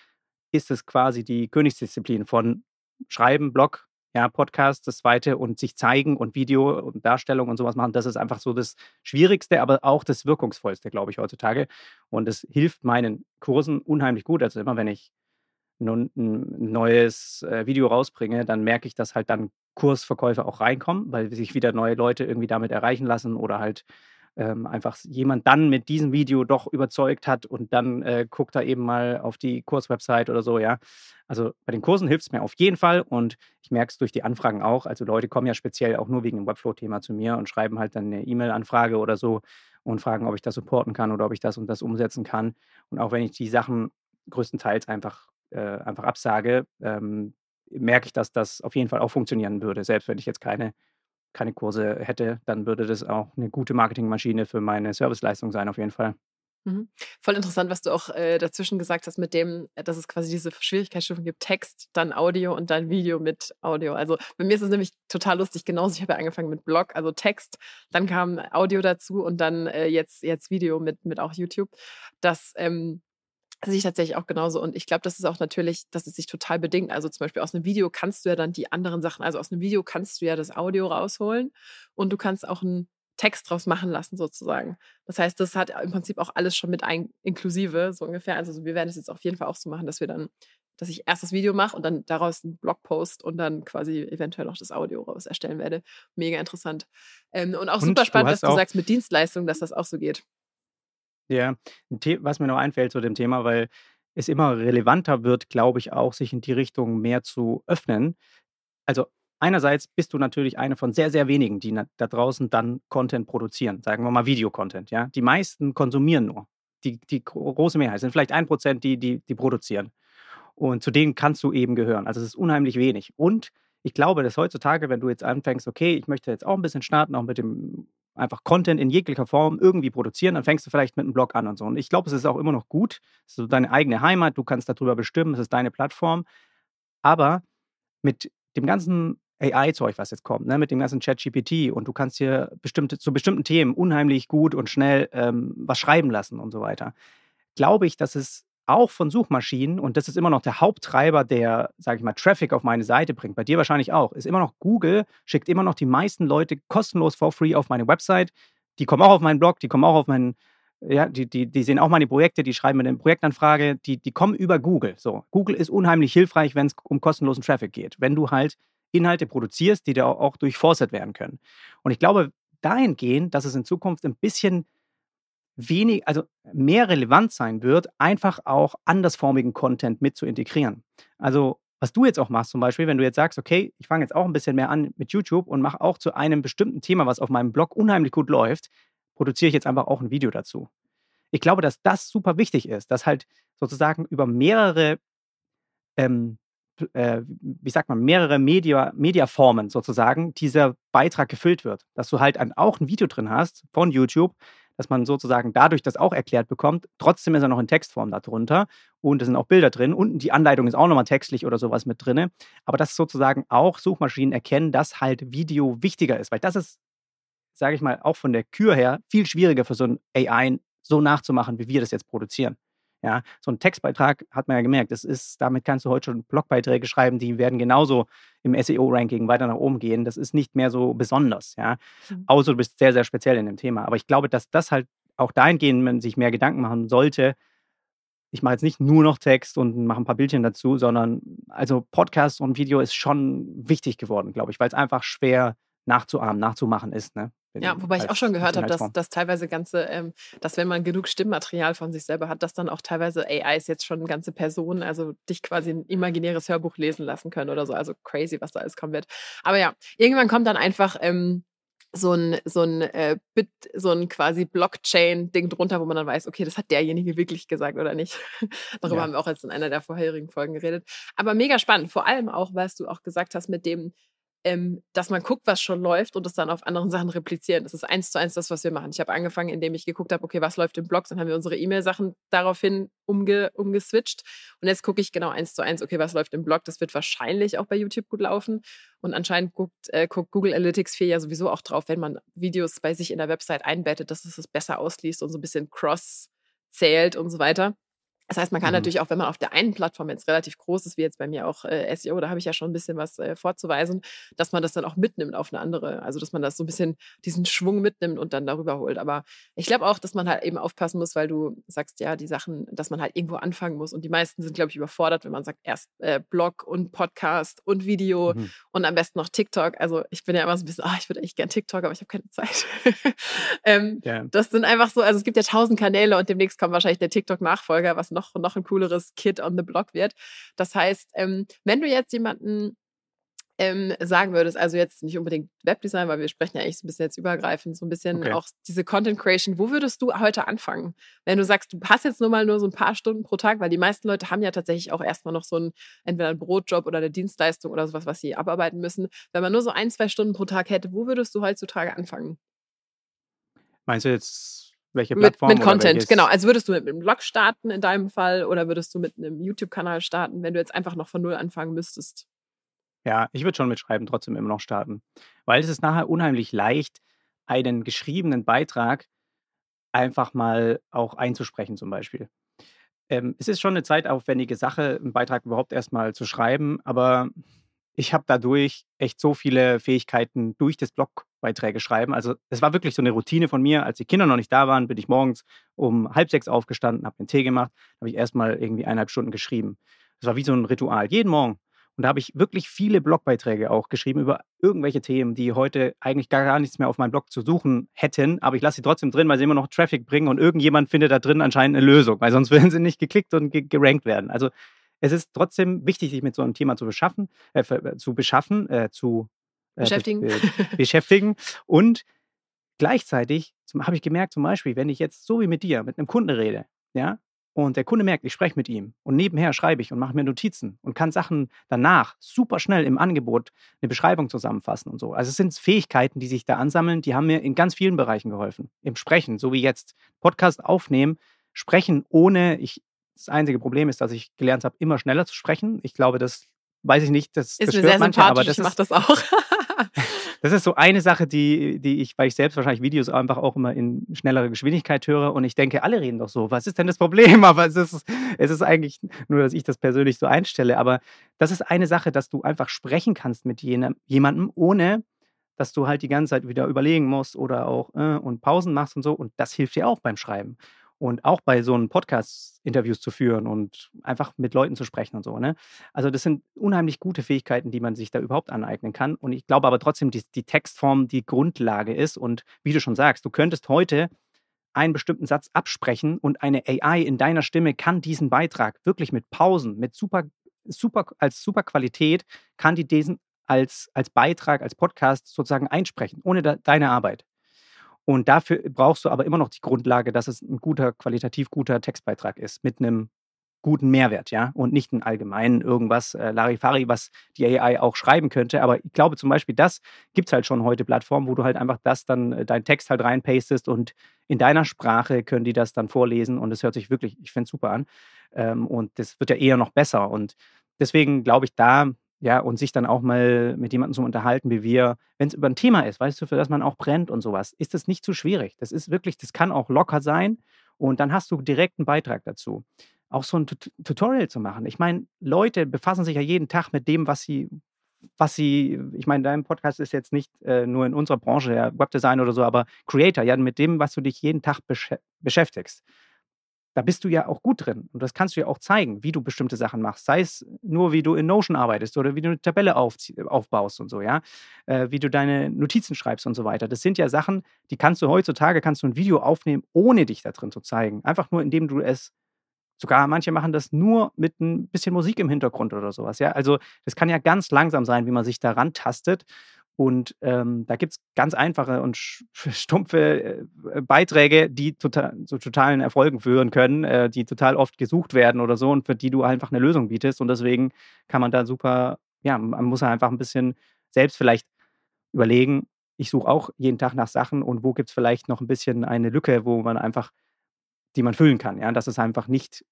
B: ist es quasi die Königsdisziplin von Schreiben, Blog, ja, Podcast, das zweite und sich zeigen und Video und Darstellung und sowas machen. Das ist einfach so das Schwierigste, aber auch das Wirkungsvollste, glaube ich, heutzutage. Und es hilft meinen Kursen unheimlich gut. Also immer, wenn ich ein neues äh, Video rausbringe, dann merke ich, dass halt dann Kursverkäufe auch reinkommen, weil sich wieder neue Leute irgendwie damit erreichen lassen oder halt ähm, einfach jemand dann mit diesem Video doch überzeugt hat und dann äh, guckt er eben mal auf die Kurswebsite oder so, ja. Also bei den Kursen hilft es mir auf jeden Fall und ich merke es durch die Anfragen auch. Also Leute kommen ja speziell auch nur wegen dem Webflow-Thema zu mir und schreiben halt dann eine E-Mail-Anfrage oder so und fragen, ob ich das supporten kann oder ob ich das und das umsetzen kann. Und auch wenn ich die Sachen größtenteils einfach äh, einfach absage, ähm, merke ich, dass das auf jeden Fall auch funktionieren würde. Selbst wenn ich jetzt keine, keine Kurse hätte, dann würde das auch eine gute Marketingmaschine für meine Serviceleistung sein, auf jeden Fall.
A: Mhm. Voll interessant, was du auch äh, dazwischen gesagt hast, mit dem, äh, dass es quasi diese Schwierigkeitsstufen gibt: Text, dann Audio und dann Video mit Audio. Also bei mir ist es nämlich total lustig. Genauso, ich habe ja angefangen mit Blog, also Text, dann kam Audio dazu und dann äh, jetzt, jetzt Video mit, mit auch YouTube. Das ähm, sehe ich tatsächlich auch genauso. Und ich glaube, das ist auch natürlich, dass es sich total bedingt. Also zum Beispiel aus einem Video kannst du ja dann die anderen Sachen, also aus einem Video kannst du ja das Audio rausholen und du kannst auch einen Text draus machen lassen, sozusagen. Das heißt, das hat im Prinzip auch alles schon mit ein, inklusive, so ungefähr. Also wir werden es jetzt auf jeden Fall auch so machen, dass wir dann, dass ich erst das Video mache und dann daraus einen Blogpost und dann quasi eventuell auch das Audio raus erstellen werde. Mega interessant. Ähm, und auch und super spannend, dass du sagst mit Dienstleistungen, dass das auch so geht.
B: Ja, was mir noch einfällt zu dem Thema, weil es immer relevanter wird, glaube ich auch, sich in die Richtung mehr zu öffnen. Also einerseits bist du natürlich eine von sehr, sehr wenigen, die da draußen dann Content produzieren, sagen wir mal Videocontent. Ja? Die meisten konsumieren nur. Die, die große Mehrheit sind vielleicht ein Prozent, die, die, die produzieren. Und zu denen kannst du eben gehören. Also es ist unheimlich wenig. Und ich glaube, dass heutzutage, wenn du jetzt anfängst, okay, ich möchte jetzt auch ein bisschen starten, auch mit dem einfach Content in jeglicher Form irgendwie produzieren, dann fängst du vielleicht mit einem Blog an und so. Und ich glaube, es ist auch immer noch gut. Es ist so deine eigene Heimat, du kannst darüber bestimmen, es ist deine Plattform. Aber mit dem ganzen AI-Zeug, was jetzt kommt, ne, mit dem ganzen Chat-GPT und du kannst hier bestimmte, zu bestimmten Themen unheimlich gut und schnell ähm, was schreiben lassen und so weiter, glaube ich, dass es auch von Suchmaschinen, und das ist immer noch der Haupttreiber, der, sage ich mal, Traffic auf meine Seite bringt, bei dir wahrscheinlich auch, ist immer noch Google, schickt immer noch die meisten Leute kostenlos for free auf meine Website. Die kommen auch auf meinen Blog, die kommen auch auf meinen, ja, die, die, die sehen auch meine Projekte, die schreiben mir eine Projektanfrage, die, die kommen über Google. So, Google ist unheimlich hilfreich, wenn es um kostenlosen Traffic geht. Wenn du halt Inhalte produzierst, die da auch durchforstet werden können. Und ich glaube dahingehend, dass es in Zukunft ein bisschen wenig, also mehr relevant sein wird, einfach auch andersformigen Content mit zu integrieren. Also was du jetzt auch machst zum Beispiel, wenn du jetzt sagst, okay, ich fange jetzt auch ein bisschen mehr an mit YouTube und mache auch zu einem bestimmten Thema, was auf meinem Blog unheimlich gut läuft, produziere ich jetzt einfach auch ein Video dazu. Ich glaube, dass das super wichtig ist, dass halt sozusagen über mehrere ähm, äh, wie sagt man, mehrere Media, Mediaformen sozusagen dieser Beitrag gefüllt wird. Dass du halt ein, auch ein Video drin hast von YouTube, dass man sozusagen dadurch das auch erklärt bekommt. Trotzdem ist er noch in Textform darunter und es sind auch Bilder drin und die Anleitung ist auch nochmal textlich oder sowas mit drin. Aber dass sozusagen auch Suchmaschinen erkennen, dass halt Video wichtiger ist, weil das ist, sage ich mal, auch von der Kür her viel schwieriger für so ein AI so nachzumachen, wie wir das jetzt produzieren. Ja, so ein Textbeitrag hat man ja gemerkt, das ist, damit kannst du heute schon Blogbeiträge schreiben, die werden genauso im SEO-Ranking weiter nach oben gehen. Das ist nicht mehr so besonders, ja. Mhm. Außer du bist sehr, sehr speziell in dem Thema. Aber ich glaube, dass das halt auch dahingehend man sich mehr Gedanken machen sollte. Ich mache jetzt nicht nur noch Text und mache ein paar Bildchen dazu, sondern also Podcast und Video ist schon wichtig geworden, glaube ich, weil es einfach schwer nachzuahmen, nachzumachen ist. Ne?
A: Ja, wobei ich auch schon gehört habe, dass, dass teilweise ganze, ähm, dass wenn man genug Stimmmaterial von sich selber hat, dass dann auch teilweise AIs jetzt schon ganze Personen, also dich quasi ein imaginäres Hörbuch lesen lassen können oder so. Also crazy, was da alles kommen wird. Aber ja, irgendwann kommt dann einfach ähm, so ein, so ein äh, Bit, so ein quasi Blockchain-Ding drunter, wo man dann weiß, okay, das hat derjenige wirklich gesagt oder nicht. Darüber ja. haben wir auch jetzt in einer der vorherigen Folgen geredet. Aber mega spannend, vor allem auch, weil du auch gesagt hast, mit dem, ähm, dass man guckt, was schon läuft und das dann auf anderen Sachen replizieren. Das ist eins zu eins das, was wir machen. Ich habe angefangen, indem ich geguckt habe, okay, was läuft im Blog, dann haben wir unsere E-Mail-Sachen daraufhin umge umgeswitcht. Und jetzt gucke ich genau eins zu eins, okay, was läuft im Blog. Das wird wahrscheinlich auch bei YouTube gut laufen. Und anscheinend guckt, äh, guckt Google Analytics 4 ja sowieso auch drauf, wenn man Videos bei sich in der Website einbettet, dass es das besser ausliest und so ein bisschen cross zählt und so weiter. Das heißt, man kann mhm. natürlich auch, wenn man auf der einen Plattform jetzt relativ groß ist, wie jetzt bei mir auch äh, SEO, da habe ich ja schon ein bisschen was äh, vorzuweisen, dass man das dann auch mitnimmt auf eine andere. Also, dass man das so ein bisschen diesen Schwung mitnimmt und dann darüber holt. Aber ich glaube auch, dass man halt eben aufpassen muss, weil du sagst, ja, die Sachen, dass man halt irgendwo anfangen muss. Und die meisten sind, glaube ich, überfordert, wenn man sagt, erst äh, Blog und Podcast und Video mhm. und am besten noch TikTok. Also, ich bin ja immer so ein bisschen, ah, ich würde echt gern TikTok, aber ich habe keine Zeit. ähm, yeah. Das sind einfach so, also es gibt ja tausend Kanäle und demnächst kommt wahrscheinlich der TikTok-Nachfolger, was noch, noch ein cooleres Kid on the Block wird. Das heißt, ähm, wenn du jetzt jemanden ähm, sagen würdest, also jetzt nicht unbedingt Webdesign, weil wir sprechen ja eigentlich so ein bisschen jetzt übergreifend, so ein bisschen okay. auch diese Content Creation, wo würdest du heute anfangen? Wenn du sagst, du hast jetzt nur mal nur so ein paar Stunden pro Tag, weil die meisten Leute haben ja tatsächlich auch erstmal noch so ein, entweder ein Brotjob oder eine Dienstleistung oder sowas, was sie abarbeiten müssen. Wenn man nur so ein, zwei Stunden pro Tag hätte, wo würdest du heutzutage anfangen?
B: Meinst du jetzt welche Plattform?
A: Mit, mit Content, genau. Also würdest du mit einem Blog starten in deinem Fall oder würdest du mit einem YouTube-Kanal starten, wenn du jetzt einfach noch von Null anfangen müsstest?
B: Ja, ich würde schon mit Schreiben trotzdem immer noch starten. Weil es ist nachher unheimlich leicht, einen geschriebenen Beitrag einfach mal auch einzusprechen, zum Beispiel. Ähm, es ist schon eine zeitaufwendige Sache, einen Beitrag überhaupt erstmal zu schreiben, aber ich habe dadurch echt so viele Fähigkeiten durch das Blogbeiträge schreiben. Also es war wirklich so eine Routine von mir. Als die Kinder noch nicht da waren, bin ich morgens um halb sechs aufgestanden, habe den Tee gemacht, habe ich erstmal irgendwie eineinhalb Stunden geschrieben. Das war wie so ein Ritual, jeden Morgen. Und da habe ich wirklich viele Blogbeiträge auch geschrieben über irgendwelche Themen, die heute eigentlich gar, gar nichts mehr auf meinem Blog zu suchen hätten. Aber ich lasse sie trotzdem drin, weil sie immer noch Traffic bringen und irgendjemand findet da drin anscheinend eine Lösung, weil sonst werden sie nicht geklickt und gerankt werden. Also es ist trotzdem wichtig, sich mit so einem Thema zu beschaffen, äh, äh zu beschaffen, äh, zu
A: äh, beschäftigen. Be
B: beschäftigen. Und gleichzeitig habe ich gemerkt, zum Beispiel, wenn ich jetzt so wie mit dir mit einem Kunden rede, ja, und der Kunde merkt, ich spreche mit ihm und nebenher schreibe ich und mache mir Notizen und kann Sachen danach super schnell im Angebot eine Beschreibung zusammenfassen und so. Also es sind Fähigkeiten, die sich da ansammeln, die haben mir in ganz vielen Bereichen geholfen. Im Sprechen, so wie jetzt. Podcast aufnehmen, sprechen ohne, ich, das einzige Problem ist, dass ich gelernt habe, immer schneller zu sprechen. Ich glaube, das weiß ich nicht, das,
A: ist
B: das
A: mir sehr manche, aber das ich mache das auch.
B: das ist so eine Sache, die, die ich, weil ich selbst wahrscheinlich Videos einfach auch immer in schnellerer Geschwindigkeit höre und ich denke, alle reden doch so. Was ist denn das Problem? Aber es ist, es ist eigentlich nur, dass ich das persönlich so einstelle. Aber das ist eine Sache, dass du einfach sprechen kannst mit jenem, jemandem, ohne dass du halt die ganze Zeit wieder überlegen musst oder auch äh, und Pausen machst und so. Und das hilft dir auch beim Schreiben und auch bei so einem Podcast Interviews zu führen und einfach mit Leuten zu sprechen und so. Ne? Also das sind unheimlich gute Fähigkeiten, die man sich da überhaupt aneignen kann. Und ich glaube aber trotzdem, die, die Textform die Grundlage ist. Und wie du schon sagst, du könntest heute einen bestimmten Satz absprechen und eine AI in deiner Stimme kann diesen Beitrag wirklich mit Pausen, mit super, super, als super Qualität, kann die diesen als, als Beitrag, als Podcast sozusagen einsprechen, ohne da, deine Arbeit. Und dafür brauchst du aber immer noch die Grundlage, dass es ein guter, qualitativ guter Textbeitrag ist, mit einem guten Mehrwert, ja, und nicht ein allgemeinen irgendwas äh, Larifari, was die AI auch schreiben könnte. Aber ich glaube zum Beispiel, das gibt es halt schon heute Plattformen, wo du halt einfach das dann, äh, deinen Text halt reinpastest und in deiner Sprache können die das dann vorlesen und es hört sich wirklich, ich finde es super an. Ähm, und das wird ja eher noch besser. Und deswegen glaube ich, da ja, und sich dann auch mal mit jemandem zu unterhalten, wie wir, wenn es über ein Thema ist, weißt du, für das man auch brennt und sowas, ist das nicht zu schwierig. Das ist wirklich, das kann auch locker sein und dann hast du direkt einen Beitrag dazu. Auch so ein Tut Tutorial zu machen. Ich meine, Leute befassen sich ja jeden Tag mit dem, was sie, was sie, ich meine, dein Podcast ist jetzt nicht äh, nur in unserer Branche, ja, Webdesign oder so, aber Creator, ja, mit dem, was du dich jeden Tag besch beschäftigst da bist du ja auch gut drin. Und das kannst du ja auch zeigen, wie du bestimmte Sachen machst. Sei es nur, wie du in Notion arbeitest oder wie du eine Tabelle aufbaust und so, ja. Äh, wie du deine Notizen schreibst und so weiter. Das sind ja Sachen, die kannst du heutzutage, kannst du ein Video aufnehmen, ohne dich da drin zu zeigen. Einfach nur, indem du es Sogar manche machen das nur mit ein bisschen Musik im Hintergrund oder sowas. Ja, also das kann ja ganz langsam sein, wie man sich daran tastet. Und ähm, da gibt es ganz einfache und stumpfe äh, Beiträge, die total, zu totalen Erfolgen führen können, äh, die total oft gesucht werden oder so und für die du einfach eine Lösung bietest. Und deswegen kann man da super, ja, man muss einfach ein bisschen selbst vielleicht überlegen, ich suche auch jeden Tag nach Sachen und wo gibt es vielleicht noch ein bisschen eine Lücke, wo man einfach, die man füllen kann. Ja, dass es einfach nicht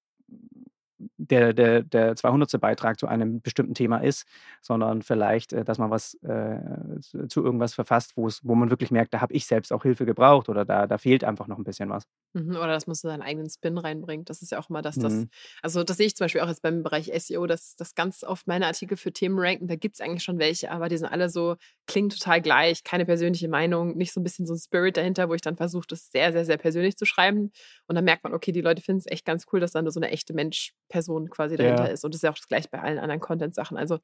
B: der, der, der 200. Beitrag zu einem bestimmten Thema ist, sondern vielleicht, äh, dass man was äh, zu irgendwas verfasst, wo man wirklich merkt, da habe ich selbst auch Hilfe gebraucht oder da, da fehlt einfach noch ein bisschen was.
A: Mhm, oder dass man so seinen eigenen Spin reinbringt. Das ist ja auch immer das, das, mhm. also das sehe ich zum Beispiel auch jetzt beim Bereich SEO, dass das ganz oft meine Artikel für Themen ranken, da gibt es eigentlich schon welche, aber die sind alle so, klingen total gleich, keine persönliche Meinung, nicht so ein bisschen so ein Spirit dahinter, wo ich dann versuche, das sehr, sehr, sehr persönlich zu schreiben. Und dann merkt man, okay, die Leute finden es echt ganz cool, dass dann so eine echte Mensch-Person quasi dahinter ja. ist. Und das ist ja auch das gleiche bei allen anderen Content-Sachen. Also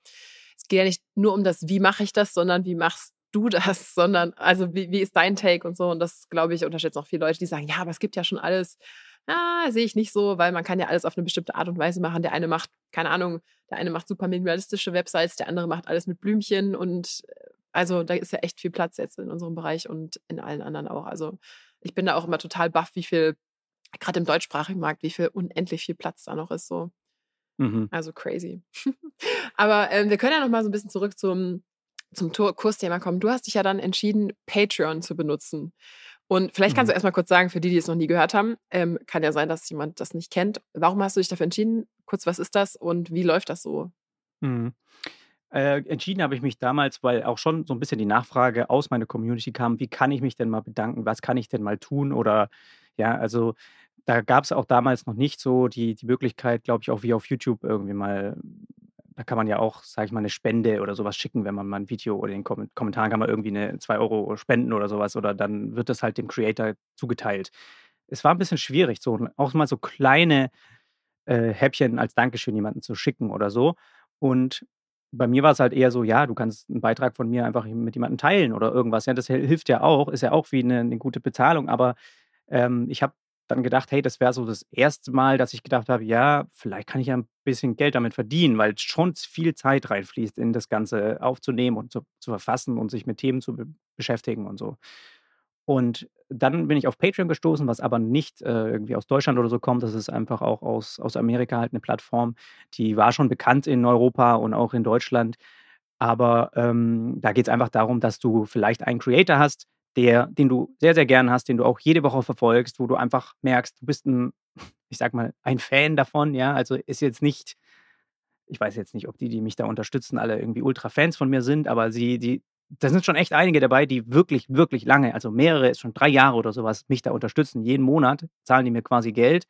A: es geht ja nicht nur um das, wie mache ich das, sondern wie machst du das, sondern also wie, wie ist dein Take und so. Und das, glaube ich, unterschätzen auch viele Leute, die sagen, ja, aber es gibt ja schon alles. Ah, sehe ich nicht so, weil man kann ja alles auf eine bestimmte Art und Weise machen. Der eine macht, keine Ahnung, der eine macht super minimalistische Websites, der andere macht alles mit Blümchen und also da ist ja echt viel Platz jetzt in unserem Bereich und in allen anderen auch. Also ich bin da auch immer total baff, wie viel, gerade im deutschsprachigen Markt, wie viel unendlich viel Platz da noch ist. So. Mhm. Also crazy. Aber ähm, wir können ja noch mal so ein bisschen zurück zum zum Kursthema kommen. Du hast dich ja dann entschieden, Patreon zu benutzen. Und vielleicht kannst mhm. du erstmal kurz sagen, für die, die es noch nie gehört haben, ähm, kann ja sein, dass jemand das nicht kennt. Warum hast du dich dafür entschieden? Kurz, was ist das und wie läuft das so?
B: Mhm. Äh, entschieden habe ich mich damals, weil auch schon so ein bisschen die Nachfrage aus meiner Community kam, wie kann ich mich denn mal bedanken, was kann ich denn mal tun oder ja, also da gab es auch damals noch nicht so die, die Möglichkeit, glaube ich, auch wie auf YouTube irgendwie mal da kann man ja auch, sage ich mal, eine Spende oder sowas schicken, wenn man mal ein Video oder in den Kommentaren kann man irgendwie eine 2 Euro spenden oder sowas oder dann wird das halt dem Creator zugeteilt. Es war ein bisschen schwierig, so auch mal so kleine äh, Häppchen als Dankeschön jemanden zu schicken oder so. Und bei mir war es halt eher so, ja, du kannst einen Beitrag von mir einfach mit jemandem teilen oder irgendwas. Ja, das hilft ja auch, ist ja auch wie eine, eine gute Bezahlung. Aber ähm, ich habe dann gedacht, hey, das wäre so das erste Mal, dass ich gedacht habe, ja, vielleicht kann ich ja ein bisschen Geld damit verdienen, weil schon viel Zeit reinfließt, in das Ganze aufzunehmen und zu, zu verfassen und sich mit Themen zu be beschäftigen und so. Und dann bin ich auf Patreon gestoßen, was aber nicht äh, irgendwie aus Deutschland oder so kommt. Das ist einfach auch aus, aus Amerika halt eine Plattform, die war schon bekannt in Europa und auch in Deutschland. Aber ähm, da geht es einfach darum, dass du vielleicht einen Creator hast, der, den du sehr, sehr gern hast, den du auch jede Woche verfolgst, wo du einfach merkst, du bist ein, ich sag mal, ein Fan davon, ja. Also ist jetzt nicht, ich weiß jetzt nicht, ob die, die mich da unterstützen, alle irgendwie Ultra-Fans von mir sind, aber sie, die, da sind schon echt einige dabei, die wirklich, wirklich lange, also mehrere, schon drei Jahre oder sowas, mich da unterstützen. Jeden Monat zahlen die mir quasi Geld.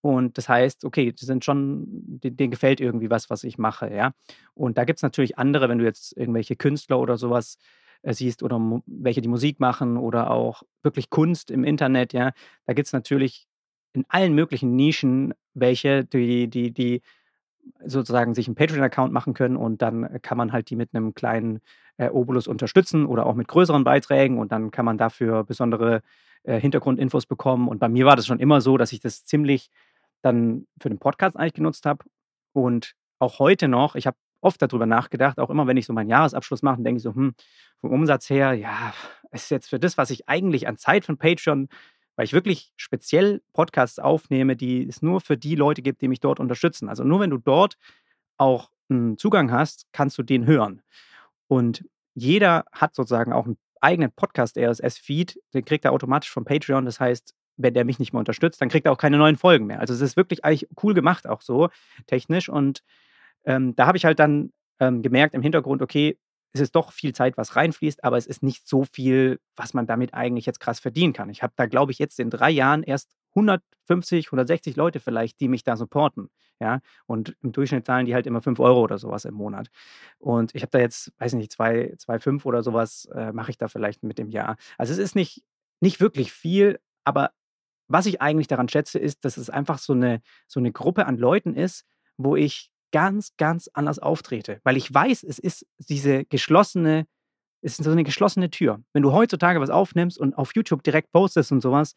B: Und das heißt, okay, die sind schon, denen, gefällt irgendwie was, was ich mache, ja. Und da gibt es natürlich andere, wenn du jetzt irgendwelche Künstler oder sowas siehst oder welche die Musik machen oder auch wirklich Kunst im Internet, ja. Da gibt es natürlich in allen möglichen Nischen welche, die, die, die sozusagen sich einen Patreon-Account machen können und dann kann man halt die mit einem kleinen äh, Obolus unterstützen oder auch mit größeren Beiträgen und dann kann man dafür besondere äh, Hintergrundinfos bekommen. Und bei mir war das schon immer so, dass ich das ziemlich dann für den Podcast eigentlich genutzt habe und auch heute noch, ich habe oft darüber nachgedacht, auch immer wenn ich so meinen Jahresabschluss mache, denke ich so, hm, vom Umsatz her, ja, ist jetzt für das, was ich eigentlich an Zeit von Patreon weil ich wirklich speziell Podcasts aufnehme, die es nur für die Leute gibt, die mich dort unterstützen. Also nur wenn du dort auch einen Zugang hast, kannst du den hören. Und jeder hat sozusagen auch einen eigenen Podcast-RSS-Feed, den kriegt er automatisch von Patreon. Das heißt, wenn der mich nicht mehr unterstützt, dann kriegt er auch keine neuen Folgen mehr. Also es ist wirklich eigentlich cool gemacht, auch so technisch. Und ähm, da habe ich halt dann ähm, gemerkt im Hintergrund, okay, es ist doch viel Zeit, was reinfließt, aber es ist nicht so viel, was man damit eigentlich jetzt krass verdienen kann. Ich habe da, glaube ich, jetzt in drei Jahren erst 150, 160 Leute vielleicht, die mich da supporten. Ja, und im Durchschnitt zahlen die halt immer 5 Euro oder sowas im Monat. Und ich habe da jetzt, weiß nicht, 2,5 oder sowas äh, mache ich da vielleicht mit dem Jahr. Also es ist nicht, nicht wirklich viel, aber was ich eigentlich daran schätze, ist, dass es einfach so eine, so eine Gruppe an Leuten ist, wo ich ganz, ganz anders auftrete. Weil ich weiß, es ist diese geschlossene, es ist so eine geschlossene Tür. Wenn du heutzutage was aufnimmst und auf YouTube direkt postest und sowas,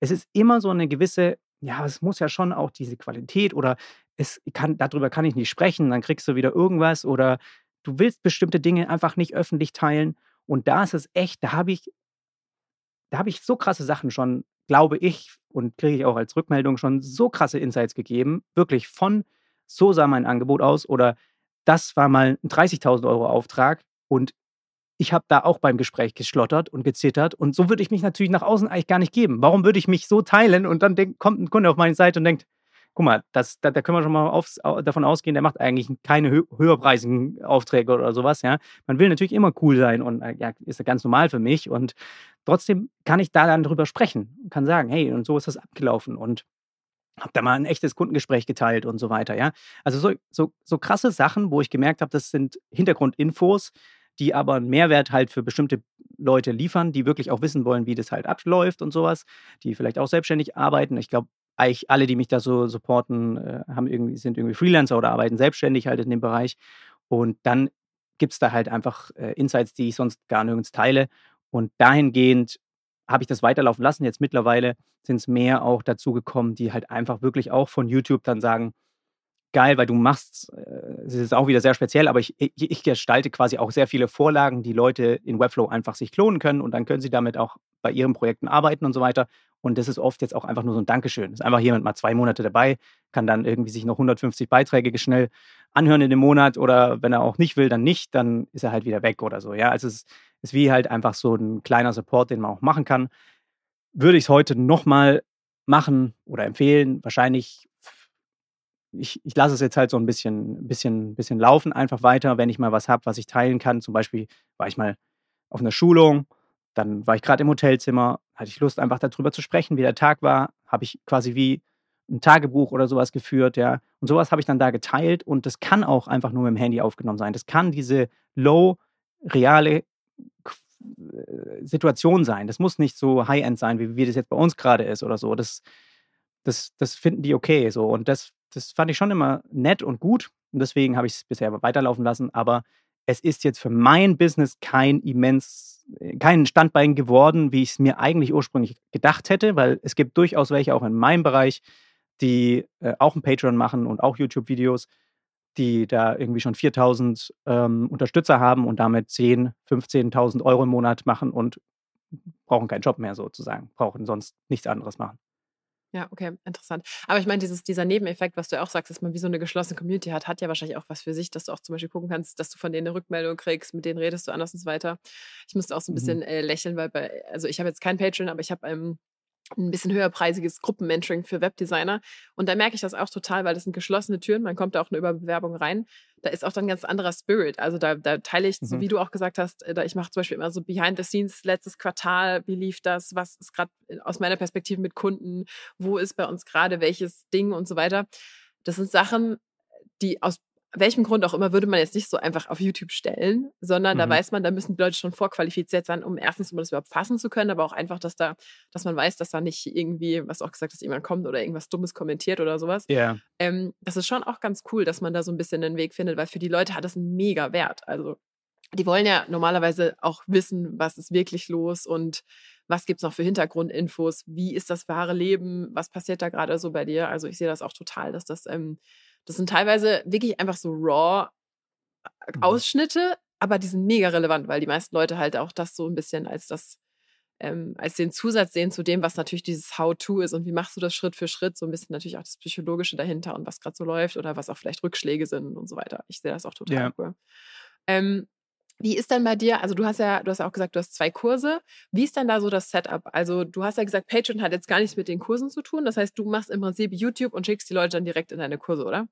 B: es ist immer so eine gewisse, ja, es muss ja schon auch diese Qualität oder es kann, darüber kann ich nicht sprechen, dann kriegst du wieder irgendwas oder du willst bestimmte Dinge einfach nicht öffentlich teilen. Und da ist es echt, da habe ich, da habe ich so krasse Sachen schon, glaube ich, und kriege ich auch als Rückmeldung schon so krasse Insights gegeben, wirklich von so sah mein Angebot aus oder das war mal ein 30.000 Euro Auftrag und ich habe da auch beim Gespräch geschlottert und gezittert und so würde ich mich natürlich nach außen eigentlich gar nicht geben. Warum würde ich mich so teilen und dann denk, kommt ein Kunde auf meine Seite und denkt, guck mal, das, da, da können wir schon mal aufs, davon ausgehen, der macht eigentlich keine hö höherpreisigen Aufträge oder sowas. Ja, man will natürlich immer cool sein und äh, ja, ist ja ganz normal für mich und trotzdem kann ich da dann drüber sprechen, kann sagen, hey, und so ist das abgelaufen und habe da mal ein echtes Kundengespräch geteilt und so weiter, ja. Also so, so, so krasse Sachen, wo ich gemerkt habe, das sind Hintergrundinfos, die aber einen Mehrwert halt für bestimmte Leute liefern, die wirklich auch wissen wollen, wie das halt abläuft und sowas, die vielleicht auch selbstständig arbeiten. Ich glaube, eigentlich alle, die mich da so supporten, äh, haben irgendwie, sind irgendwie Freelancer oder arbeiten selbstständig halt in dem Bereich. Und dann gibt es da halt einfach äh, Insights, die ich sonst gar nirgends teile. Und dahingehend habe ich das weiterlaufen lassen. Jetzt mittlerweile sind es mehr auch dazu gekommen, die halt einfach wirklich auch von YouTube dann sagen, geil, weil du machst, äh, es ist auch wieder sehr speziell, aber ich, ich, ich, gestalte quasi auch sehr viele Vorlagen, die Leute in Webflow einfach sich klonen können und dann können sie damit auch bei ihren Projekten arbeiten und so weiter. Und das ist oft jetzt auch einfach nur so ein Dankeschön. Ist einfach jemand mal zwei Monate dabei, kann dann irgendwie sich noch 150 Beiträge schnell anhören in dem Monat oder wenn er auch nicht will, dann nicht, dann ist er halt wieder weg oder so. Ja, also es ist wie halt einfach so ein kleiner Support, den man auch machen kann. Würde ich es heute nochmal machen oder empfehlen? Wahrscheinlich ich, ich lasse es jetzt halt so ein bisschen, bisschen, bisschen laufen, einfach weiter, wenn ich mal was habe, was ich teilen kann. Zum Beispiel war ich mal auf einer Schulung, dann war ich gerade im Hotelzimmer, hatte ich Lust, einfach darüber zu sprechen, wie der Tag war, habe ich quasi wie ein Tagebuch oder sowas geführt, ja. Und sowas habe ich dann da geteilt und das kann auch einfach nur mit dem Handy aufgenommen sein. Das kann diese low, reale Situation sein. Das muss nicht so High-End sein, wie, wie das jetzt bei uns gerade ist oder so. Das, das, das finden die okay so. Und das, das fand ich schon immer nett und gut. und deswegen habe ich es bisher weiterlaufen lassen. Aber es ist jetzt für mein Business kein immens, äh, kein Standbein geworden, wie ich es mir eigentlich ursprünglich gedacht hätte, weil es gibt durchaus welche auch in meinem Bereich, die äh, auch ein Patreon machen und auch YouTube-Videos, die da irgendwie schon 4000 ähm, Unterstützer haben und damit 10, 15.000 Euro im Monat machen und brauchen keinen Job mehr sozusagen, brauchen sonst nichts anderes machen.
A: Ja, okay, interessant. Aber ich meine, dieses, dieser Nebeneffekt, was du auch sagst, dass man wie so eine geschlossene Community hat, hat ja wahrscheinlich auch was für sich, dass du auch zum Beispiel gucken kannst, dass du von denen eine Rückmeldung kriegst, mit denen redest du anders und so weiter. Ich musste auch so ein mhm. bisschen äh, lächeln, weil bei, also ich habe jetzt kein Patreon, aber ich habe ähm, ein bisschen höherpreisiges Gruppenmentoring für Webdesigner. Und da merke ich das auch total, weil das sind geschlossene Türen, man kommt da auch nur über Bewerbung rein. Da ist auch dann ein ganz anderer Spirit. Also da, da teile ich, mhm. so wie du auch gesagt hast, äh, da ich mache zum Beispiel immer so Behind the Scenes, letztes Quartal, wie lief das, was ist gerade aus meiner Perspektive mit Kunden, wo ist bei uns gerade welches Ding und so weiter. Das sind Sachen, die aus welchem Grund auch immer, würde man jetzt nicht so einfach auf YouTube stellen, sondern mhm. da weiß man, da müssen die Leute schon vorqualifiziert sein, um erstens, um das überhaupt fassen zu können, aber auch einfach, dass da, dass man weiß, dass da nicht irgendwie, was auch gesagt, dass jemand kommt oder irgendwas Dummes kommentiert oder sowas.
B: Ja. Yeah.
A: Ähm, das ist schon auch ganz cool, dass man da so ein bisschen einen Weg findet, weil für die Leute hat das einen mega Wert. Also die wollen ja normalerweise auch wissen, was ist wirklich los und was gibt es noch für Hintergrundinfos, wie ist das wahre Leben, was passiert da gerade so bei dir. Also ich sehe das auch total, dass das ähm, das sind teilweise wirklich einfach so raw äh, mhm. Ausschnitte, aber die sind mega relevant, weil die meisten Leute halt auch das so ein bisschen als das, ähm, als den Zusatz sehen zu dem, was natürlich dieses How-To ist und wie machst du das Schritt für Schritt, so ein bisschen natürlich auch das Psychologische dahinter und was gerade so läuft oder was auch vielleicht Rückschläge sind und so weiter. Ich sehe das auch total ja. cool. Ähm, wie ist denn bei dir, also du hast ja, du hast ja auch gesagt, du hast zwei Kurse. Wie ist denn da so das Setup? Also du hast ja gesagt, Patreon hat jetzt gar nichts mit den Kursen zu tun. Das heißt, du machst im Prinzip YouTube und schickst die Leute dann direkt in deine Kurse, oder?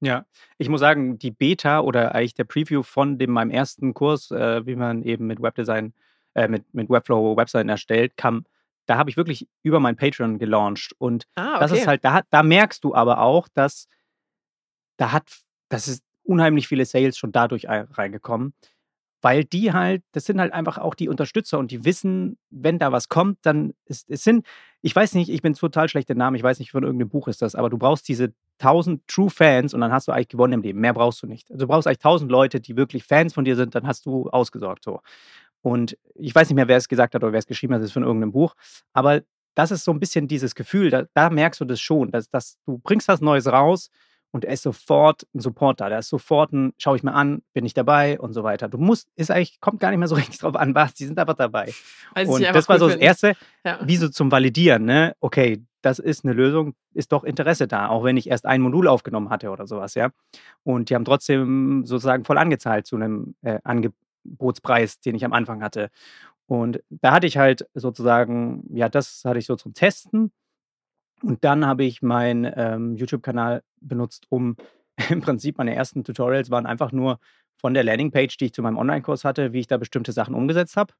B: Ja, ich muss sagen, die Beta oder eigentlich der Preview von dem meinem ersten Kurs, äh, wie man eben mit Webdesign, äh, mit, mit Webflow Webseiten erstellt, kam, da habe ich wirklich über mein Patreon gelauncht. Und ah, okay. das ist halt, da, da merkst du aber auch, dass da hat, das ist unheimlich viele Sales schon dadurch reingekommen weil die halt, das sind halt einfach auch die Unterstützer und die wissen, wenn da was kommt, dann ist es sind, ich weiß nicht, ich bin total schlechter Name, ich weiß nicht, von irgendeinem Buch ist das, aber du brauchst diese 1000 True Fans und dann hast du eigentlich gewonnen im Leben. Mehr brauchst du nicht. Also du brauchst eigentlich 1000 Leute, die wirklich Fans von dir sind, dann hast du ausgesorgt so. Und ich weiß nicht mehr, wer es gesagt hat oder wer es geschrieben hat, das ist von irgendeinem Buch, aber das ist so ein bisschen dieses Gefühl, da, da merkst du das schon, dass, dass du bringst was Neues raus und er ist sofort ein Support da. Da ist sofort ein, schau ich mir an, bin ich dabei und so weiter. Du musst, ist eigentlich, kommt gar nicht mehr so richtig drauf an, was, die sind einfach dabei. Also und das war so das Erste, ja. wie so zum Validieren, ne? Okay, das ist eine Lösung, ist doch Interesse da, auch wenn ich erst ein Modul aufgenommen hatte oder sowas, ja. Und die haben trotzdem sozusagen voll angezahlt zu einem äh, Angebotspreis, den ich am Anfang hatte. Und da hatte ich halt sozusagen, ja, das hatte ich so zum Testen. Und dann habe ich meinen ähm, YouTube-Kanal benutzt, um im Prinzip meine ersten Tutorials waren einfach nur von der Landingpage, die ich zu meinem Online-Kurs hatte, wie ich da bestimmte Sachen umgesetzt habe.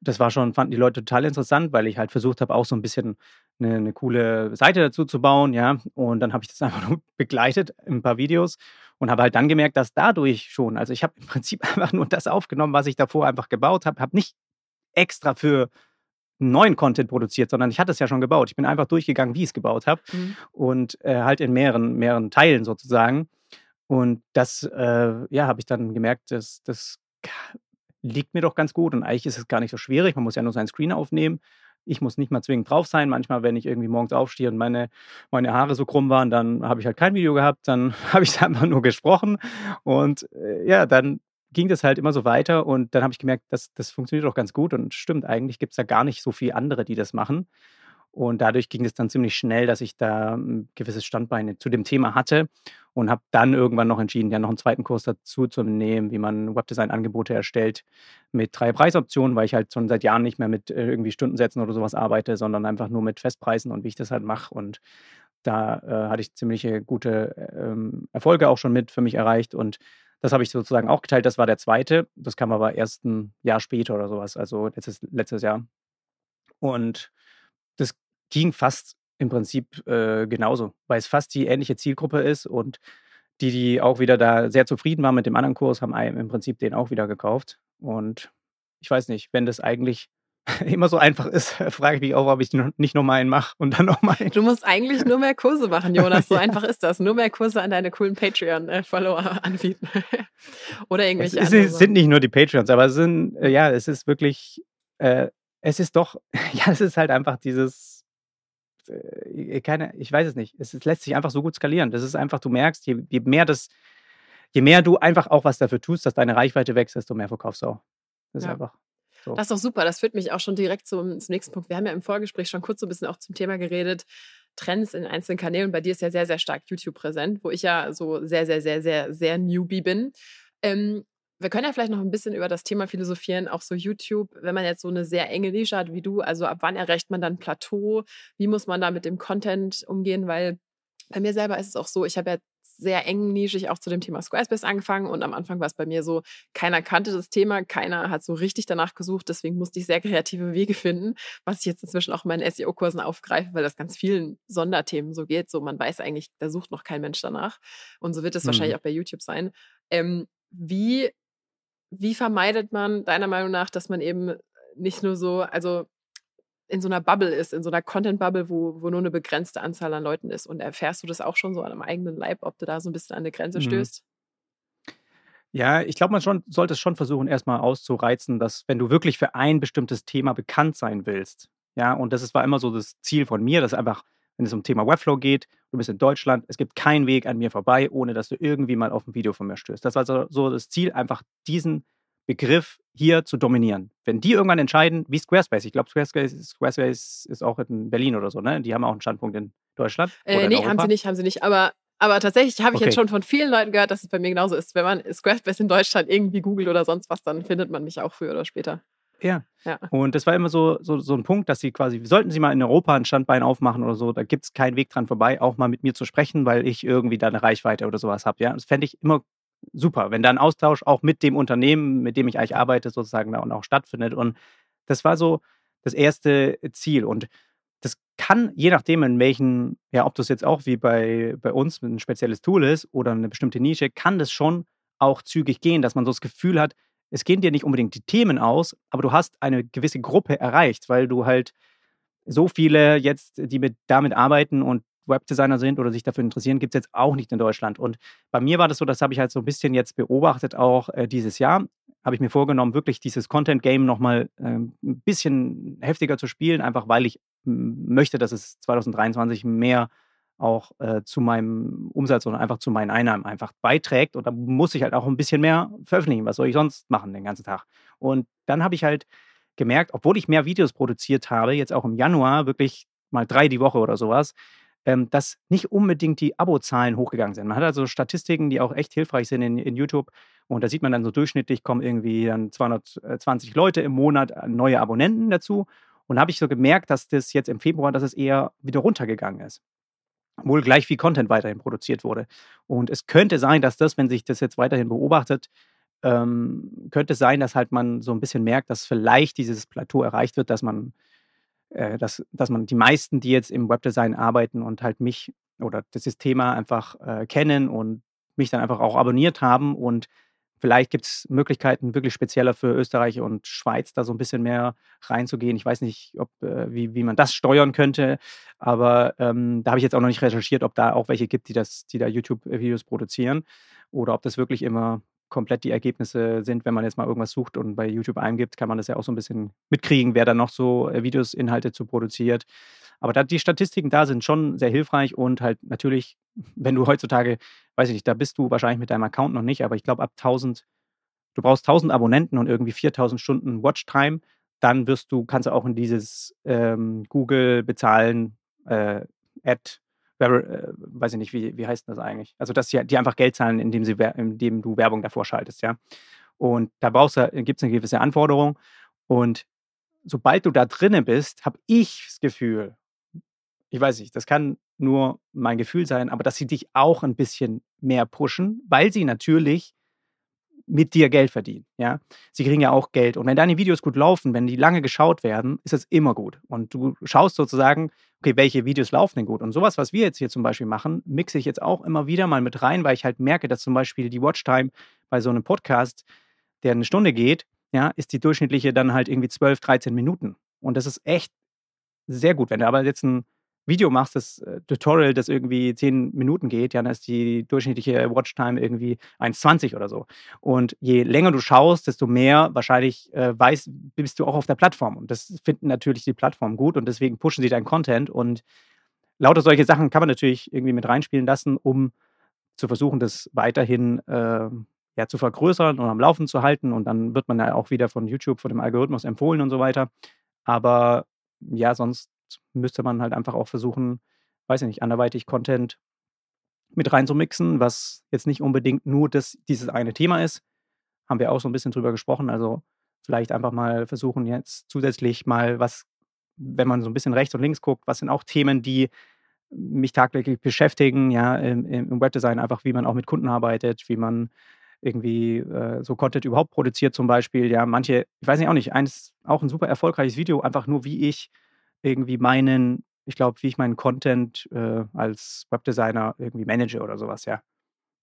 B: Das war schon, fanden die Leute total interessant, weil ich halt versucht habe, auch so ein bisschen eine, eine coole Seite dazu zu bauen, ja. Und dann habe ich das einfach nur begleitet in ein paar Videos und habe halt dann gemerkt, dass dadurch schon, also ich habe im Prinzip einfach nur das aufgenommen, was ich davor einfach gebaut habe, habe nicht extra für neuen Content produziert, sondern ich hatte es ja schon gebaut. Ich bin einfach durchgegangen, wie ich es gebaut habe mhm. und äh, halt in mehreren, mehreren Teilen sozusagen. Und das, äh, ja, habe ich dann gemerkt, dass das liegt mir doch ganz gut und eigentlich ist es gar nicht so schwierig. Man muss ja nur seinen Screen aufnehmen. Ich muss nicht mal zwingend drauf sein. Manchmal, wenn ich irgendwie morgens aufstehe und meine, meine Haare so krumm waren, dann habe ich halt kein Video gehabt. Dann habe ich einfach nur gesprochen. Und äh, ja, dann ging das halt immer so weiter und dann habe ich gemerkt, das, das funktioniert doch ganz gut und stimmt, eigentlich gibt es da gar nicht so viele andere, die das machen. Und dadurch ging es dann ziemlich schnell, dass ich da ein gewisses Standbein zu dem Thema hatte und habe dann irgendwann noch entschieden, ja noch einen zweiten Kurs dazu zu nehmen, wie man Webdesign-Angebote erstellt mit drei Preisoptionen, weil ich halt schon seit Jahren nicht mehr mit äh, irgendwie Stundensätzen oder sowas arbeite, sondern einfach nur mit Festpreisen und wie ich das halt mache. Und da äh, hatte ich ziemliche gute ähm, Erfolge auch schon mit für mich erreicht und das habe ich sozusagen auch geteilt. Das war der zweite. Das kam aber erst ein Jahr später oder sowas, also letztes, letztes Jahr. Und das ging fast im Prinzip äh, genauso, weil es fast die ähnliche Zielgruppe ist und die, die auch wieder da sehr zufrieden waren mit dem anderen Kurs, haben im Prinzip den auch wieder gekauft. Und ich weiß nicht, wenn das eigentlich immer so einfach ist, frage ich mich auch, ob ich nicht nochmal einen mache und dann nochmal einen.
A: Du musst eigentlich nur mehr Kurse machen, Jonas. So einfach ist das. Nur mehr Kurse an deine coolen Patreon-Follower anbieten. Oder irgendwelche
B: es, es sind nicht nur die Patreons, aber es sind, äh, ja, es ist wirklich, äh, es ist doch, ja, es ist halt einfach dieses, äh, keine, ich weiß es nicht, es, es, lässt sich einfach so gut skalieren. Das ist einfach, du merkst, je, je mehr das, je mehr du einfach auch was dafür tust, dass deine Reichweite wächst, desto mehr verkaufst du auch. Das ist ja. einfach.
A: So. Das ist doch super. Das führt mich auch schon direkt zum, zum nächsten Punkt. Wir haben ja im Vorgespräch schon kurz so ein bisschen auch zum Thema geredet. Trends in einzelnen Kanälen. Bei dir ist ja sehr, sehr stark YouTube präsent, wo ich ja so sehr, sehr, sehr, sehr, sehr Newbie bin. Ähm, wir können ja vielleicht noch ein bisschen über das Thema philosophieren, auch so YouTube, wenn man jetzt so eine sehr enge Nische hat wie du, also ab wann erreicht man dann Plateau? Wie muss man da mit dem Content umgehen? Weil bei mir selber ist es auch so, ich habe ja sehr eng nischig auch zu dem Thema Squarespace angefangen und am Anfang war es bei mir so, keiner kannte das Thema, keiner hat so richtig danach gesucht, deswegen musste ich sehr kreative Wege finden, was ich jetzt inzwischen auch in meinen SEO-Kursen aufgreife, weil das ganz vielen Sonderthemen so geht, so man weiß eigentlich, da sucht noch kein Mensch danach und so wird es mhm. wahrscheinlich auch bei YouTube sein. Ähm, wie, wie vermeidet man deiner Meinung nach, dass man eben nicht nur so, also in so einer Bubble ist, in so einer Content-Bubble, wo, wo nur eine begrenzte Anzahl an Leuten ist. Und erfährst du das auch schon so an einem eigenen Leib, ob du da so ein bisschen an eine Grenze mhm. stößt?
B: Ja, ich glaube, man schon, sollte es schon versuchen, erstmal auszureizen, dass wenn du wirklich für ein bestimmtes Thema bekannt sein willst, ja, und das ist, war immer so das Ziel von mir, dass einfach, wenn es um Thema Webflow geht, du bist in Deutschland, es gibt keinen Weg an mir vorbei, ohne dass du irgendwie mal auf ein Video von mir stößt. Das war so, so das Ziel, einfach diesen Begriff hier zu dominieren. Wenn die irgendwann entscheiden, wie Squarespace, ich glaube, Squarespace, Squarespace ist auch in Berlin oder so, ne? Die haben auch einen Standpunkt in Deutschland.
A: Äh, nee, haben sie nicht, haben sie nicht. Aber, aber tatsächlich habe ich okay. jetzt schon von vielen Leuten gehört, dass es bei mir genauso ist. Wenn man Squarespace in Deutschland irgendwie googelt oder sonst was, dann findet man mich auch früher oder später.
B: Ja. ja. Und das war immer so, so, so ein Punkt, dass sie quasi, sollten sie mal in Europa ein Standbein aufmachen oder so, da gibt es keinen Weg dran vorbei, auch mal mit mir zu sprechen, weil ich irgendwie da eine Reichweite oder sowas habe. Ja? Das fände ich immer super, wenn da ein Austausch auch mit dem Unternehmen, mit dem ich eigentlich arbeite, sozusagen da und auch stattfindet. Und das war so das erste Ziel. Und das kann, je nachdem, in welchen, ja, ob das jetzt auch wie bei, bei uns ein spezielles Tool ist oder eine bestimmte Nische, kann das schon auch zügig gehen, dass man so das Gefühl hat, es gehen dir nicht unbedingt die Themen aus, aber du hast eine gewisse Gruppe erreicht, weil du halt so viele jetzt, die mit, damit arbeiten und Webdesigner sind oder sich dafür interessieren, gibt es jetzt auch nicht in Deutschland. Und bei mir war das so, das habe ich halt so ein bisschen jetzt beobachtet, auch äh, dieses Jahr. Habe ich mir vorgenommen, wirklich dieses Content-Game nochmal äh, ein bisschen heftiger zu spielen, einfach weil ich möchte, dass es 2023 mehr auch äh, zu meinem Umsatz oder einfach zu meinen Einnahmen einfach beiträgt. Und da muss ich halt auch ein bisschen mehr veröffentlichen. Was soll ich sonst machen den ganzen Tag? Und dann habe ich halt gemerkt, obwohl ich mehr Videos produziert habe, jetzt auch im Januar, wirklich mal drei die Woche oder sowas, ähm, dass nicht unbedingt die Abozahlen hochgegangen sind. Man hat also Statistiken, die auch echt hilfreich sind in, in YouTube. Und da sieht man dann so durchschnittlich kommen irgendwie dann 220 Leute im Monat äh, neue Abonnenten dazu. Und habe ich so gemerkt, dass das jetzt im Februar, dass es eher wieder runtergegangen ist. Wohl gleich wie Content weiterhin produziert wurde. Und es könnte sein, dass das, wenn sich das jetzt weiterhin beobachtet, ähm, könnte es sein, dass halt man so ein bisschen merkt, dass vielleicht dieses Plateau erreicht wird, dass man äh, dass, dass man die meisten, die jetzt im Webdesign arbeiten und halt mich oder das Thema einfach äh, kennen und mich dann einfach auch abonniert haben und vielleicht gibt es Möglichkeiten wirklich spezieller für Österreich und Schweiz da so ein bisschen mehr reinzugehen. Ich weiß nicht, ob, äh, wie, wie man das steuern könnte, aber ähm, da habe ich jetzt auch noch nicht recherchiert, ob da auch welche gibt, die das, die da YouTube-Videos produzieren oder ob das wirklich immer komplett die Ergebnisse sind, wenn man jetzt mal irgendwas sucht und bei YouTube eingibt, kann man das ja auch so ein bisschen mitkriegen, wer da noch so äh, Videos, Inhalte zu produziert. Aber da, die Statistiken da sind schon sehr hilfreich und halt natürlich, wenn du heutzutage, weiß ich nicht, da bist du wahrscheinlich mit deinem Account noch nicht, aber ich glaube ab 1000, du brauchst 1000 Abonnenten und irgendwie 4000 Stunden Watchtime, dann wirst du, kannst du auch in dieses ähm, Google bezahlen, äh, Ad weiß ich nicht, wie, wie heißt das eigentlich? Also, dass die, die einfach Geld zahlen, indem, sie, indem du Werbung davor schaltest, ja. Und da brauchst du, gibt es eine gewisse Anforderung. Und sobald du da drinnen bist, habe ich das Gefühl, ich weiß nicht, das kann nur mein Gefühl sein, aber dass sie dich auch ein bisschen mehr pushen, weil sie natürlich mit dir Geld verdienen. Ja? Sie kriegen ja auch Geld. Und wenn deine Videos gut laufen, wenn die lange geschaut werden, ist das immer gut. Und du schaust sozusagen, okay, welche Videos laufen denn gut? Und sowas, was wir jetzt hier zum Beispiel machen, mixe ich jetzt auch immer wieder mal mit rein, weil ich halt merke, dass zum Beispiel die Watchtime bei so einem Podcast, der eine Stunde geht, ja, ist die durchschnittliche dann halt irgendwie 12, 13 Minuten. Und das ist echt sehr gut. Wenn du aber jetzt ein Video machst, das äh, Tutorial, das irgendwie 10 Minuten geht, ja, dann ist die durchschnittliche Watchtime irgendwie 1,20 oder so. Und je länger du schaust, desto mehr wahrscheinlich äh, weiß, bist du auch auf der Plattform. Und das finden natürlich die Plattformen gut und deswegen pushen sie deinen Content. Und lauter solche Sachen kann man natürlich irgendwie mit reinspielen lassen, um zu versuchen, das weiterhin äh, ja, zu vergrößern und am Laufen zu halten. Und dann wird man ja auch wieder von YouTube, von dem Algorithmus empfohlen und so weiter. Aber ja, sonst müsste man halt einfach auch versuchen, weiß ich nicht, anderweitig Content mit reinzumixen, was jetzt nicht unbedingt nur das, dieses eine Thema ist. Haben wir auch so ein bisschen drüber gesprochen. Also vielleicht einfach mal versuchen, jetzt zusätzlich mal was, wenn man so ein bisschen rechts und links guckt, was sind auch Themen, die mich tagtäglich beschäftigen, ja, im, im Webdesign, einfach wie man auch mit Kunden arbeitet, wie man irgendwie äh, so Content überhaupt produziert zum Beispiel. Ja, manche, ich weiß nicht auch nicht, eines, auch ein super erfolgreiches Video, einfach nur wie ich irgendwie meinen, ich glaube, wie ich meinen Content äh, als Webdesigner irgendwie manage oder sowas, ja.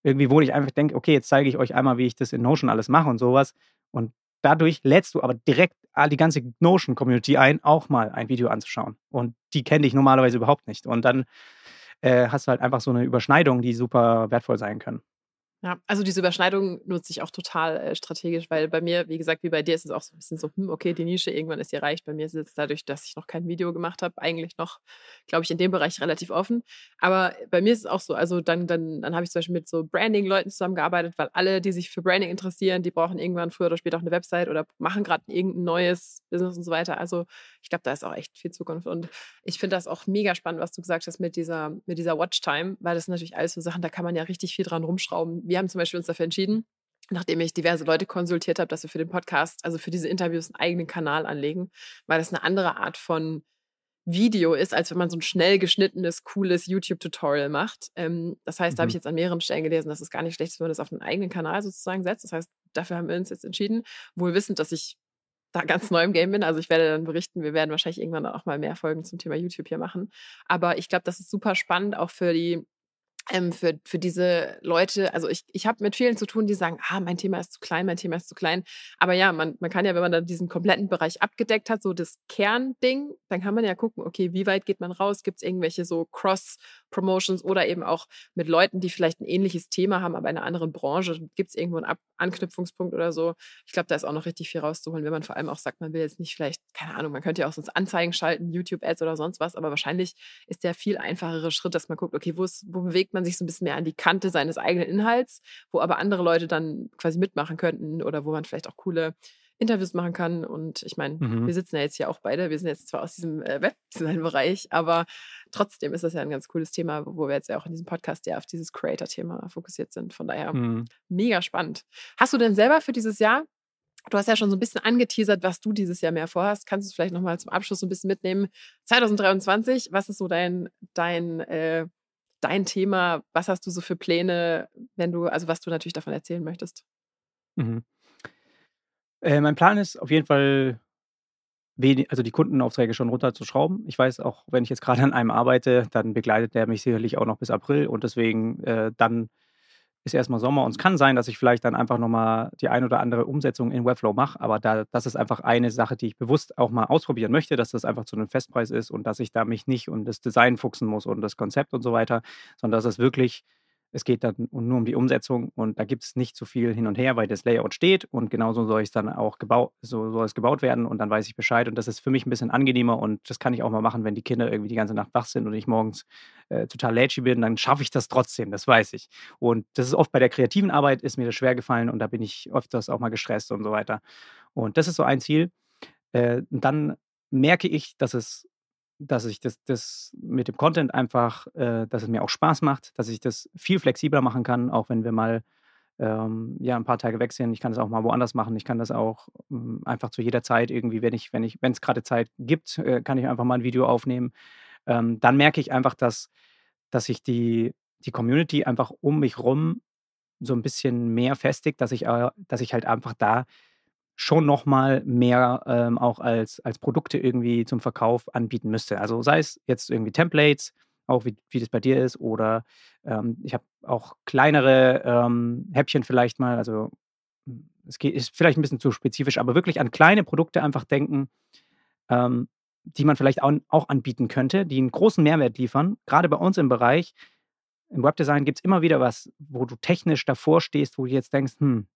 B: Irgendwie, wo ich einfach denke, okay, jetzt zeige ich euch einmal, wie ich das in Notion alles mache und sowas. Und dadurch lädst du aber direkt die ganze Notion-Community ein, auch mal ein Video anzuschauen. Und die kenne ich normalerweise überhaupt nicht. Und dann äh, hast du halt einfach so eine Überschneidung, die super wertvoll sein können.
A: Ja, also diese Überschneidung nutze ich auch total äh, strategisch, weil bei mir, wie gesagt, wie bei dir ist es auch so ein bisschen so, hm, okay, die Nische irgendwann ist erreicht. Bei mir ist es dadurch, dass ich noch kein Video gemacht habe, eigentlich noch, glaube ich, in dem Bereich relativ offen. Aber bei mir ist es auch so, also dann, dann, dann habe ich zum Beispiel mit so Branding-Leuten zusammengearbeitet, weil alle, die sich für Branding interessieren, die brauchen irgendwann früher oder später auch eine Website oder machen gerade irgendein neues Business und so weiter. Also ich glaube, da ist auch echt viel Zukunft. Und ich finde das auch mega spannend, was du gesagt hast mit dieser, mit dieser Watchtime, weil das sind natürlich alles so Sachen, da kann man ja richtig viel dran rumschrauben wir haben zum Beispiel uns dafür entschieden, nachdem ich diverse Leute konsultiert habe, dass wir für den Podcast, also für diese Interviews, einen eigenen Kanal anlegen, weil das eine andere Art von Video ist, als wenn man so ein schnell geschnittenes, cooles YouTube-Tutorial macht. Ähm, das heißt, mhm. da habe ich jetzt an mehreren Stellen gelesen, dass es gar nicht schlecht ist, wenn man das auf einen eigenen Kanal sozusagen setzt. Das heißt, dafür haben wir uns jetzt entschieden, wohl wissend, dass ich da ganz neu im Game bin. Also ich werde dann berichten, wir werden wahrscheinlich irgendwann auch mal mehr Folgen zum Thema YouTube hier machen. Aber ich glaube, das ist super spannend, auch für die ähm, für, für diese Leute, also ich, ich habe mit vielen zu tun, die sagen, ah, mein Thema ist zu klein, mein Thema ist zu klein. Aber ja, man, man kann ja, wenn man dann diesen kompletten Bereich abgedeckt hat, so das Kernding, dann kann man ja gucken, okay, wie weit geht man raus? Gibt es irgendwelche so Cross-Promotions oder eben auch mit Leuten, die vielleicht ein ähnliches Thema haben, aber in einer anderen Branche? Gibt es irgendwo einen Ab Anknüpfungspunkt oder so? Ich glaube, da ist auch noch richtig viel rauszuholen, wenn man vor allem auch sagt, man will jetzt nicht vielleicht, keine Ahnung, man könnte ja auch sonst Anzeigen schalten, YouTube-Ads oder sonst was, aber wahrscheinlich ist der viel einfachere Schritt, dass man guckt, okay, wo, ist, wo bewegt man sich so ein bisschen mehr an die Kante seines eigenen Inhalts, wo aber andere Leute dann quasi mitmachen könnten oder wo man vielleicht auch coole Interviews machen kann. Und ich meine, mhm. wir sitzen ja jetzt hier auch beide. Wir sind jetzt zwar aus diesem äh, Webdesign-Bereich, aber trotzdem ist das ja ein ganz cooles Thema, wo wir jetzt ja auch in diesem Podcast ja auf dieses Creator-Thema fokussiert sind. Von daher mhm. mega spannend. Hast du denn selber für dieses Jahr Du hast ja schon so ein bisschen angeteasert, was du dieses Jahr mehr vorhast. Kannst du es vielleicht nochmal zum Abschluss so ein bisschen mitnehmen? 2023, was ist so dein, dein äh, dein Thema? Was hast du so für Pläne, wenn du, also was du natürlich davon erzählen möchtest?
B: Mhm. Äh, mein Plan ist auf jeden Fall, also die Kundenaufträge schon runterzuschrauben. Ich weiß auch, wenn ich jetzt gerade an einem arbeite, dann begleitet der mich sicherlich auch noch bis April und deswegen äh, dann ist erstmal Sommer und es kann sein, dass ich vielleicht dann einfach nochmal die ein oder andere Umsetzung in Webflow mache, aber da, das ist einfach eine Sache, die ich bewusst auch mal ausprobieren möchte, dass das einfach zu einem Festpreis ist und dass ich da mich nicht um das Design fuchsen muss und das Konzept und so weiter, sondern dass es wirklich es geht dann nur um die Umsetzung und da gibt es nicht so viel hin und her, weil das Layout steht und genauso soll es dann auch gebaut, so soll es gebaut werden und dann weiß ich Bescheid und das ist für mich ein bisschen angenehmer und das kann ich auch mal machen, wenn die Kinder irgendwie die ganze Nacht wach sind und ich morgens äh, total lätschig bin, dann schaffe ich das trotzdem, das weiß ich. Und das ist oft bei der kreativen Arbeit ist mir das schwer gefallen und da bin ich öfters auch mal gestresst und so weiter. Und das ist so ein Ziel. Äh, dann merke ich, dass es dass ich das, das mit dem Content einfach, äh, dass es mir auch Spaß macht, dass ich das viel flexibler machen kann, auch wenn wir mal ähm, ja, ein paar Tage weg sind. Ich kann das auch mal woanders machen. Ich kann das auch ähm, einfach zu jeder Zeit irgendwie, wenn ich, wenn ich, wenn es gerade Zeit gibt, äh, kann ich einfach mal ein Video aufnehmen. Ähm, dann merke ich einfach, dass, dass sich die, die Community einfach um mich rum so ein bisschen mehr festigt, dass ich, äh, dass ich halt einfach da schon noch mal mehr ähm, auch als, als Produkte irgendwie zum Verkauf anbieten müsste. Also sei es jetzt irgendwie Templates, auch wie, wie das bei dir ist, oder ähm, ich habe auch kleinere ähm, Häppchen vielleicht mal, also hm, es geht, ist vielleicht ein bisschen zu spezifisch, aber wirklich an kleine Produkte einfach denken, ähm, die man vielleicht auch, auch anbieten könnte, die einen großen Mehrwert liefern. Gerade bei uns im Bereich, im Webdesign gibt es immer wieder was, wo du technisch davor stehst, wo du jetzt denkst, hm,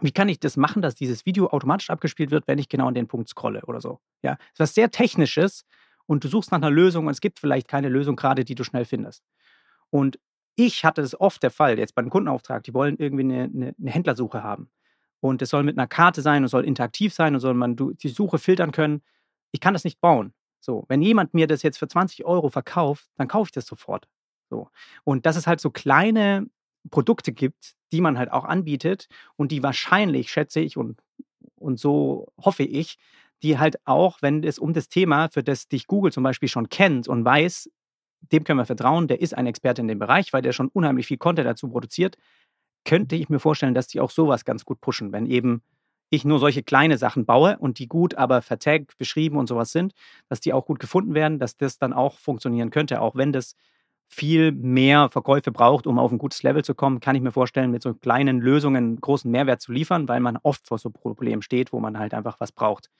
B: wie kann ich das machen, dass dieses Video automatisch abgespielt wird, wenn ich genau an den Punkt scrolle oder so. Ja, das ist was sehr Technisches und du suchst nach einer Lösung und es gibt vielleicht keine Lösung gerade, die du schnell findest. Und ich hatte es oft der Fall, jetzt bei einem Kundenauftrag, die wollen irgendwie eine, eine, eine Händlersuche haben. Und es soll mit einer Karte sein und soll interaktiv sein und soll man die Suche filtern können. Ich kann das nicht bauen. So, wenn jemand mir das jetzt für 20 Euro verkauft, dann kaufe ich das sofort. So. Und dass es halt so kleine Produkte gibt, die man halt auch anbietet und die wahrscheinlich, schätze ich und, und so hoffe ich, die halt auch, wenn es um das Thema, für das dich Google zum Beispiel schon kennt und weiß, dem können wir vertrauen, der ist ein Experte in dem Bereich, weil der schon unheimlich viel Content dazu produziert, könnte ich mir vorstellen, dass die auch sowas ganz gut pushen, wenn eben ich nur solche kleine Sachen baue und die gut aber vertagt, beschrieben und sowas sind, dass die auch gut gefunden werden, dass das dann auch funktionieren könnte, auch wenn das viel mehr Verkäufe braucht, um auf ein gutes Level zu kommen, kann ich mir vorstellen, mit so kleinen Lösungen großen Mehrwert zu liefern, weil man oft vor so Problemen steht, wo man halt einfach was braucht.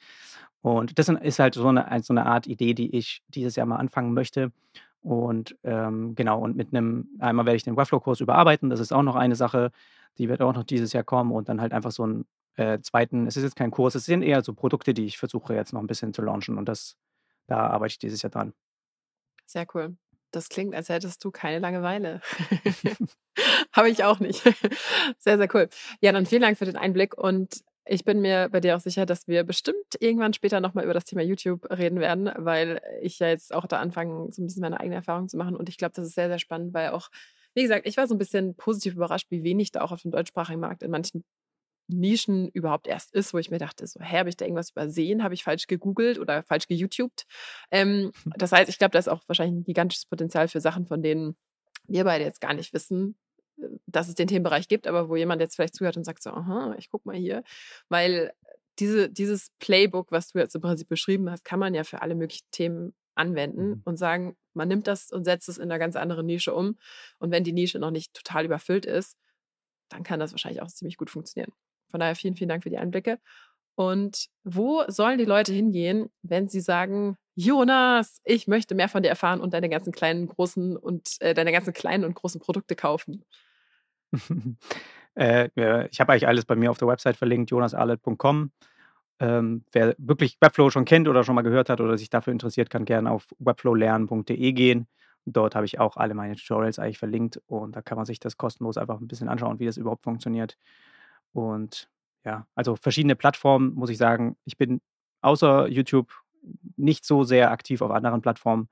B: Und das ist halt so eine, so eine Art Idee, die ich dieses Jahr mal anfangen möchte. Und ähm, genau, und mit einem, einmal werde ich den Webflow-Kurs überarbeiten, das ist auch noch eine Sache, die wird auch noch dieses Jahr kommen und dann halt einfach so einen äh, zweiten, es ist jetzt kein Kurs, es sind eher so Produkte, die ich versuche jetzt noch ein bisschen zu launchen und das, da arbeite ich dieses Jahr dran.
A: Sehr cool. Das klingt, als hättest du keine Langeweile. Habe ich auch nicht. Sehr, sehr cool. Ja, dann vielen Dank für den Einblick und ich bin mir bei dir auch sicher, dass wir bestimmt irgendwann später nochmal über das Thema YouTube reden werden, weil ich ja jetzt auch da anfange, so ein bisschen meine eigene Erfahrung zu machen. Und ich glaube, das ist sehr, sehr spannend, weil auch, wie gesagt, ich war so ein bisschen positiv überrascht, wie wenig da auch auf dem deutschsprachigen Markt in manchen Nischen überhaupt erst ist, wo ich mir dachte, so, hä, habe ich da irgendwas übersehen? Habe ich falsch gegoogelt oder falsch geYouTubed? Ähm, das heißt, ich glaube, da ist auch wahrscheinlich ein gigantisches Potenzial für Sachen, von denen wir beide jetzt gar nicht wissen, äh, dass es den Themenbereich gibt, aber wo jemand jetzt vielleicht zuhört und sagt so, aha, ich guck mal hier, weil diese, dieses Playbook, was du jetzt im Prinzip beschrieben hast, kann man ja für alle möglichen Themen anwenden mhm. und sagen, man nimmt das und setzt es in einer ganz anderen Nische um. Und wenn die Nische noch nicht total überfüllt ist, dann kann das wahrscheinlich auch ziemlich gut funktionieren. Von daher vielen, vielen Dank für die Einblicke. Und wo sollen die Leute hingehen, wenn sie sagen, Jonas, ich möchte mehr von dir erfahren und deine ganzen kleinen, großen und äh, deine ganzen kleinen und großen Produkte kaufen?
B: äh, ich habe eigentlich alles bei mir auf der Website verlinkt, jonasarlet.com. Ähm, wer wirklich Webflow schon kennt oder schon mal gehört hat oder sich dafür interessiert, kann gerne auf webflowlernen.de gehen. Dort habe ich auch alle meine Tutorials eigentlich verlinkt und da kann man sich das kostenlos einfach ein bisschen anschauen, wie das überhaupt funktioniert. Und ja, also verschiedene Plattformen, muss ich sagen. Ich bin außer YouTube nicht so sehr aktiv auf anderen Plattformen.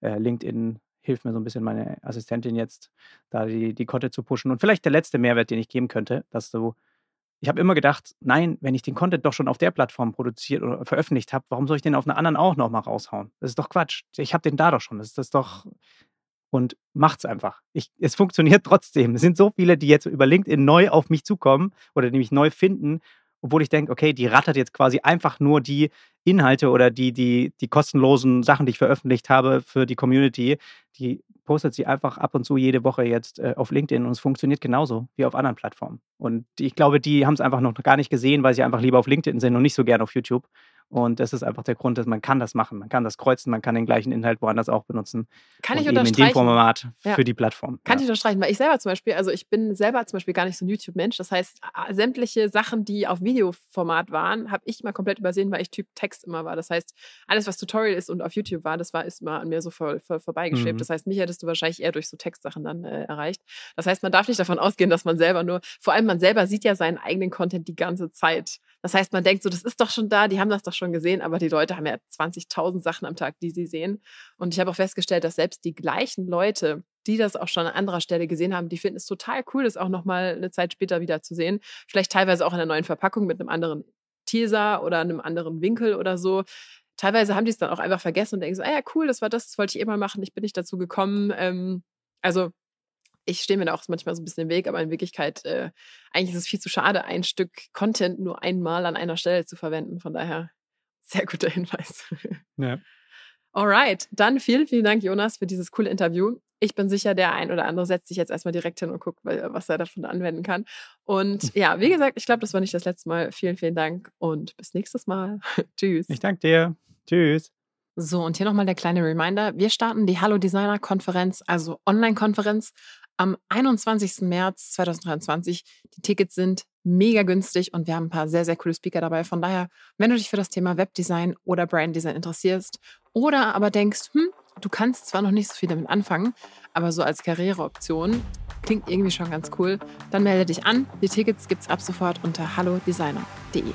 B: Äh, LinkedIn hilft mir so ein bisschen meine Assistentin jetzt, da die, die Content zu pushen. Und vielleicht der letzte Mehrwert, den ich geben könnte, dass du, ich habe immer gedacht, nein, wenn ich den Content doch schon auf der Plattform produziert oder veröffentlicht habe, warum soll ich den auf einer anderen auch nochmal raushauen? Das ist doch Quatsch. Ich habe den da doch schon. Das ist das doch, und macht's einfach. Ich, es funktioniert trotzdem. Es sind so viele, die jetzt über LinkedIn neu auf mich zukommen oder die mich neu finden, obwohl ich denke, okay, die rattert jetzt quasi einfach nur die Inhalte oder die, die, die kostenlosen Sachen, die ich veröffentlicht habe für die Community, die postet sie einfach ab und zu jede Woche jetzt äh, auf LinkedIn und es funktioniert genauso wie auf anderen Plattformen. Und ich glaube, die haben es einfach noch gar nicht gesehen, weil sie einfach lieber auf LinkedIn sind und nicht so gern auf YouTube. Und das ist einfach der Grund, dass man kann das machen. Man kann das kreuzen, man kann den gleichen Inhalt woanders auch benutzen.
A: Kann ich unterstreichen. in dem
B: Format ja. für die Plattform.
A: Kann ja. ich unterstreichen, weil ich selber zum Beispiel, also ich bin selber zum Beispiel gar nicht so ein YouTube-Mensch. Das heißt, sämtliche Sachen, die auf Videoformat waren, habe ich mal komplett übersehen, weil ich Typ Text immer war. Das heißt, alles, was Tutorial ist und auf YouTube war, das war ist mal an mir so voll, voll vorbeigeschwebt. Mhm. Das heißt, mich hättest du wahrscheinlich eher durch so Textsachen dann äh, erreicht. Das heißt, man darf nicht davon ausgehen, dass man selber nur, vor allem man selber sieht ja seinen eigenen Content die ganze Zeit. Das heißt, man denkt so, das ist doch schon da, die haben das doch schon gesehen, aber die Leute haben ja 20.000 Sachen am Tag, die sie sehen. Und ich habe auch festgestellt, dass selbst die gleichen Leute, die das auch schon an anderer Stelle gesehen haben, die finden es total cool, das auch nochmal eine Zeit später wieder zu sehen. Vielleicht teilweise auch in einer neuen Verpackung mit einem anderen Teaser oder einem anderen Winkel oder so. Teilweise haben die es dann auch einfach vergessen und denken so, ah ja, cool, das war das, das wollte ich immer machen, ich bin nicht dazu gekommen. Ähm, also ich stehe mir da auch manchmal so ein bisschen im Weg, aber in Wirklichkeit, äh, eigentlich ist es viel zu schade, ein Stück Content nur einmal an einer Stelle zu verwenden. Von daher, sehr guter Hinweis. Ja. Alright, dann vielen, vielen Dank, Jonas, für dieses coole Interview. ich bin sicher, der ein oder andere setzt sich jetzt erstmal direkt hin und guckt, was er davon anwenden kann. Und ja, wie gesagt, ich glaube, das war nicht das letzte Mal. Vielen, vielen Dank und bis nächstes Mal. Tschüss.
B: Ich danke dir. Tschüss.
A: So, und hier nochmal der kleine Reminder. Wir starten die Hallo Designer Konferenz, also Online-Konferenz, am 21. März 2023. Die Tickets sind mega günstig und wir haben ein paar sehr, sehr coole Speaker dabei. Von daher, wenn du dich für das Thema Webdesign oder Branddesign interessierst oder aber denkst, hm, du kannst zwar noch nicht so viel damit anfangen, aber so als Karriereoption klingt irgendwie schon ganz cool, dann melde dich an. Die Tickets gibt's ab sofort unter hallodesigner.de.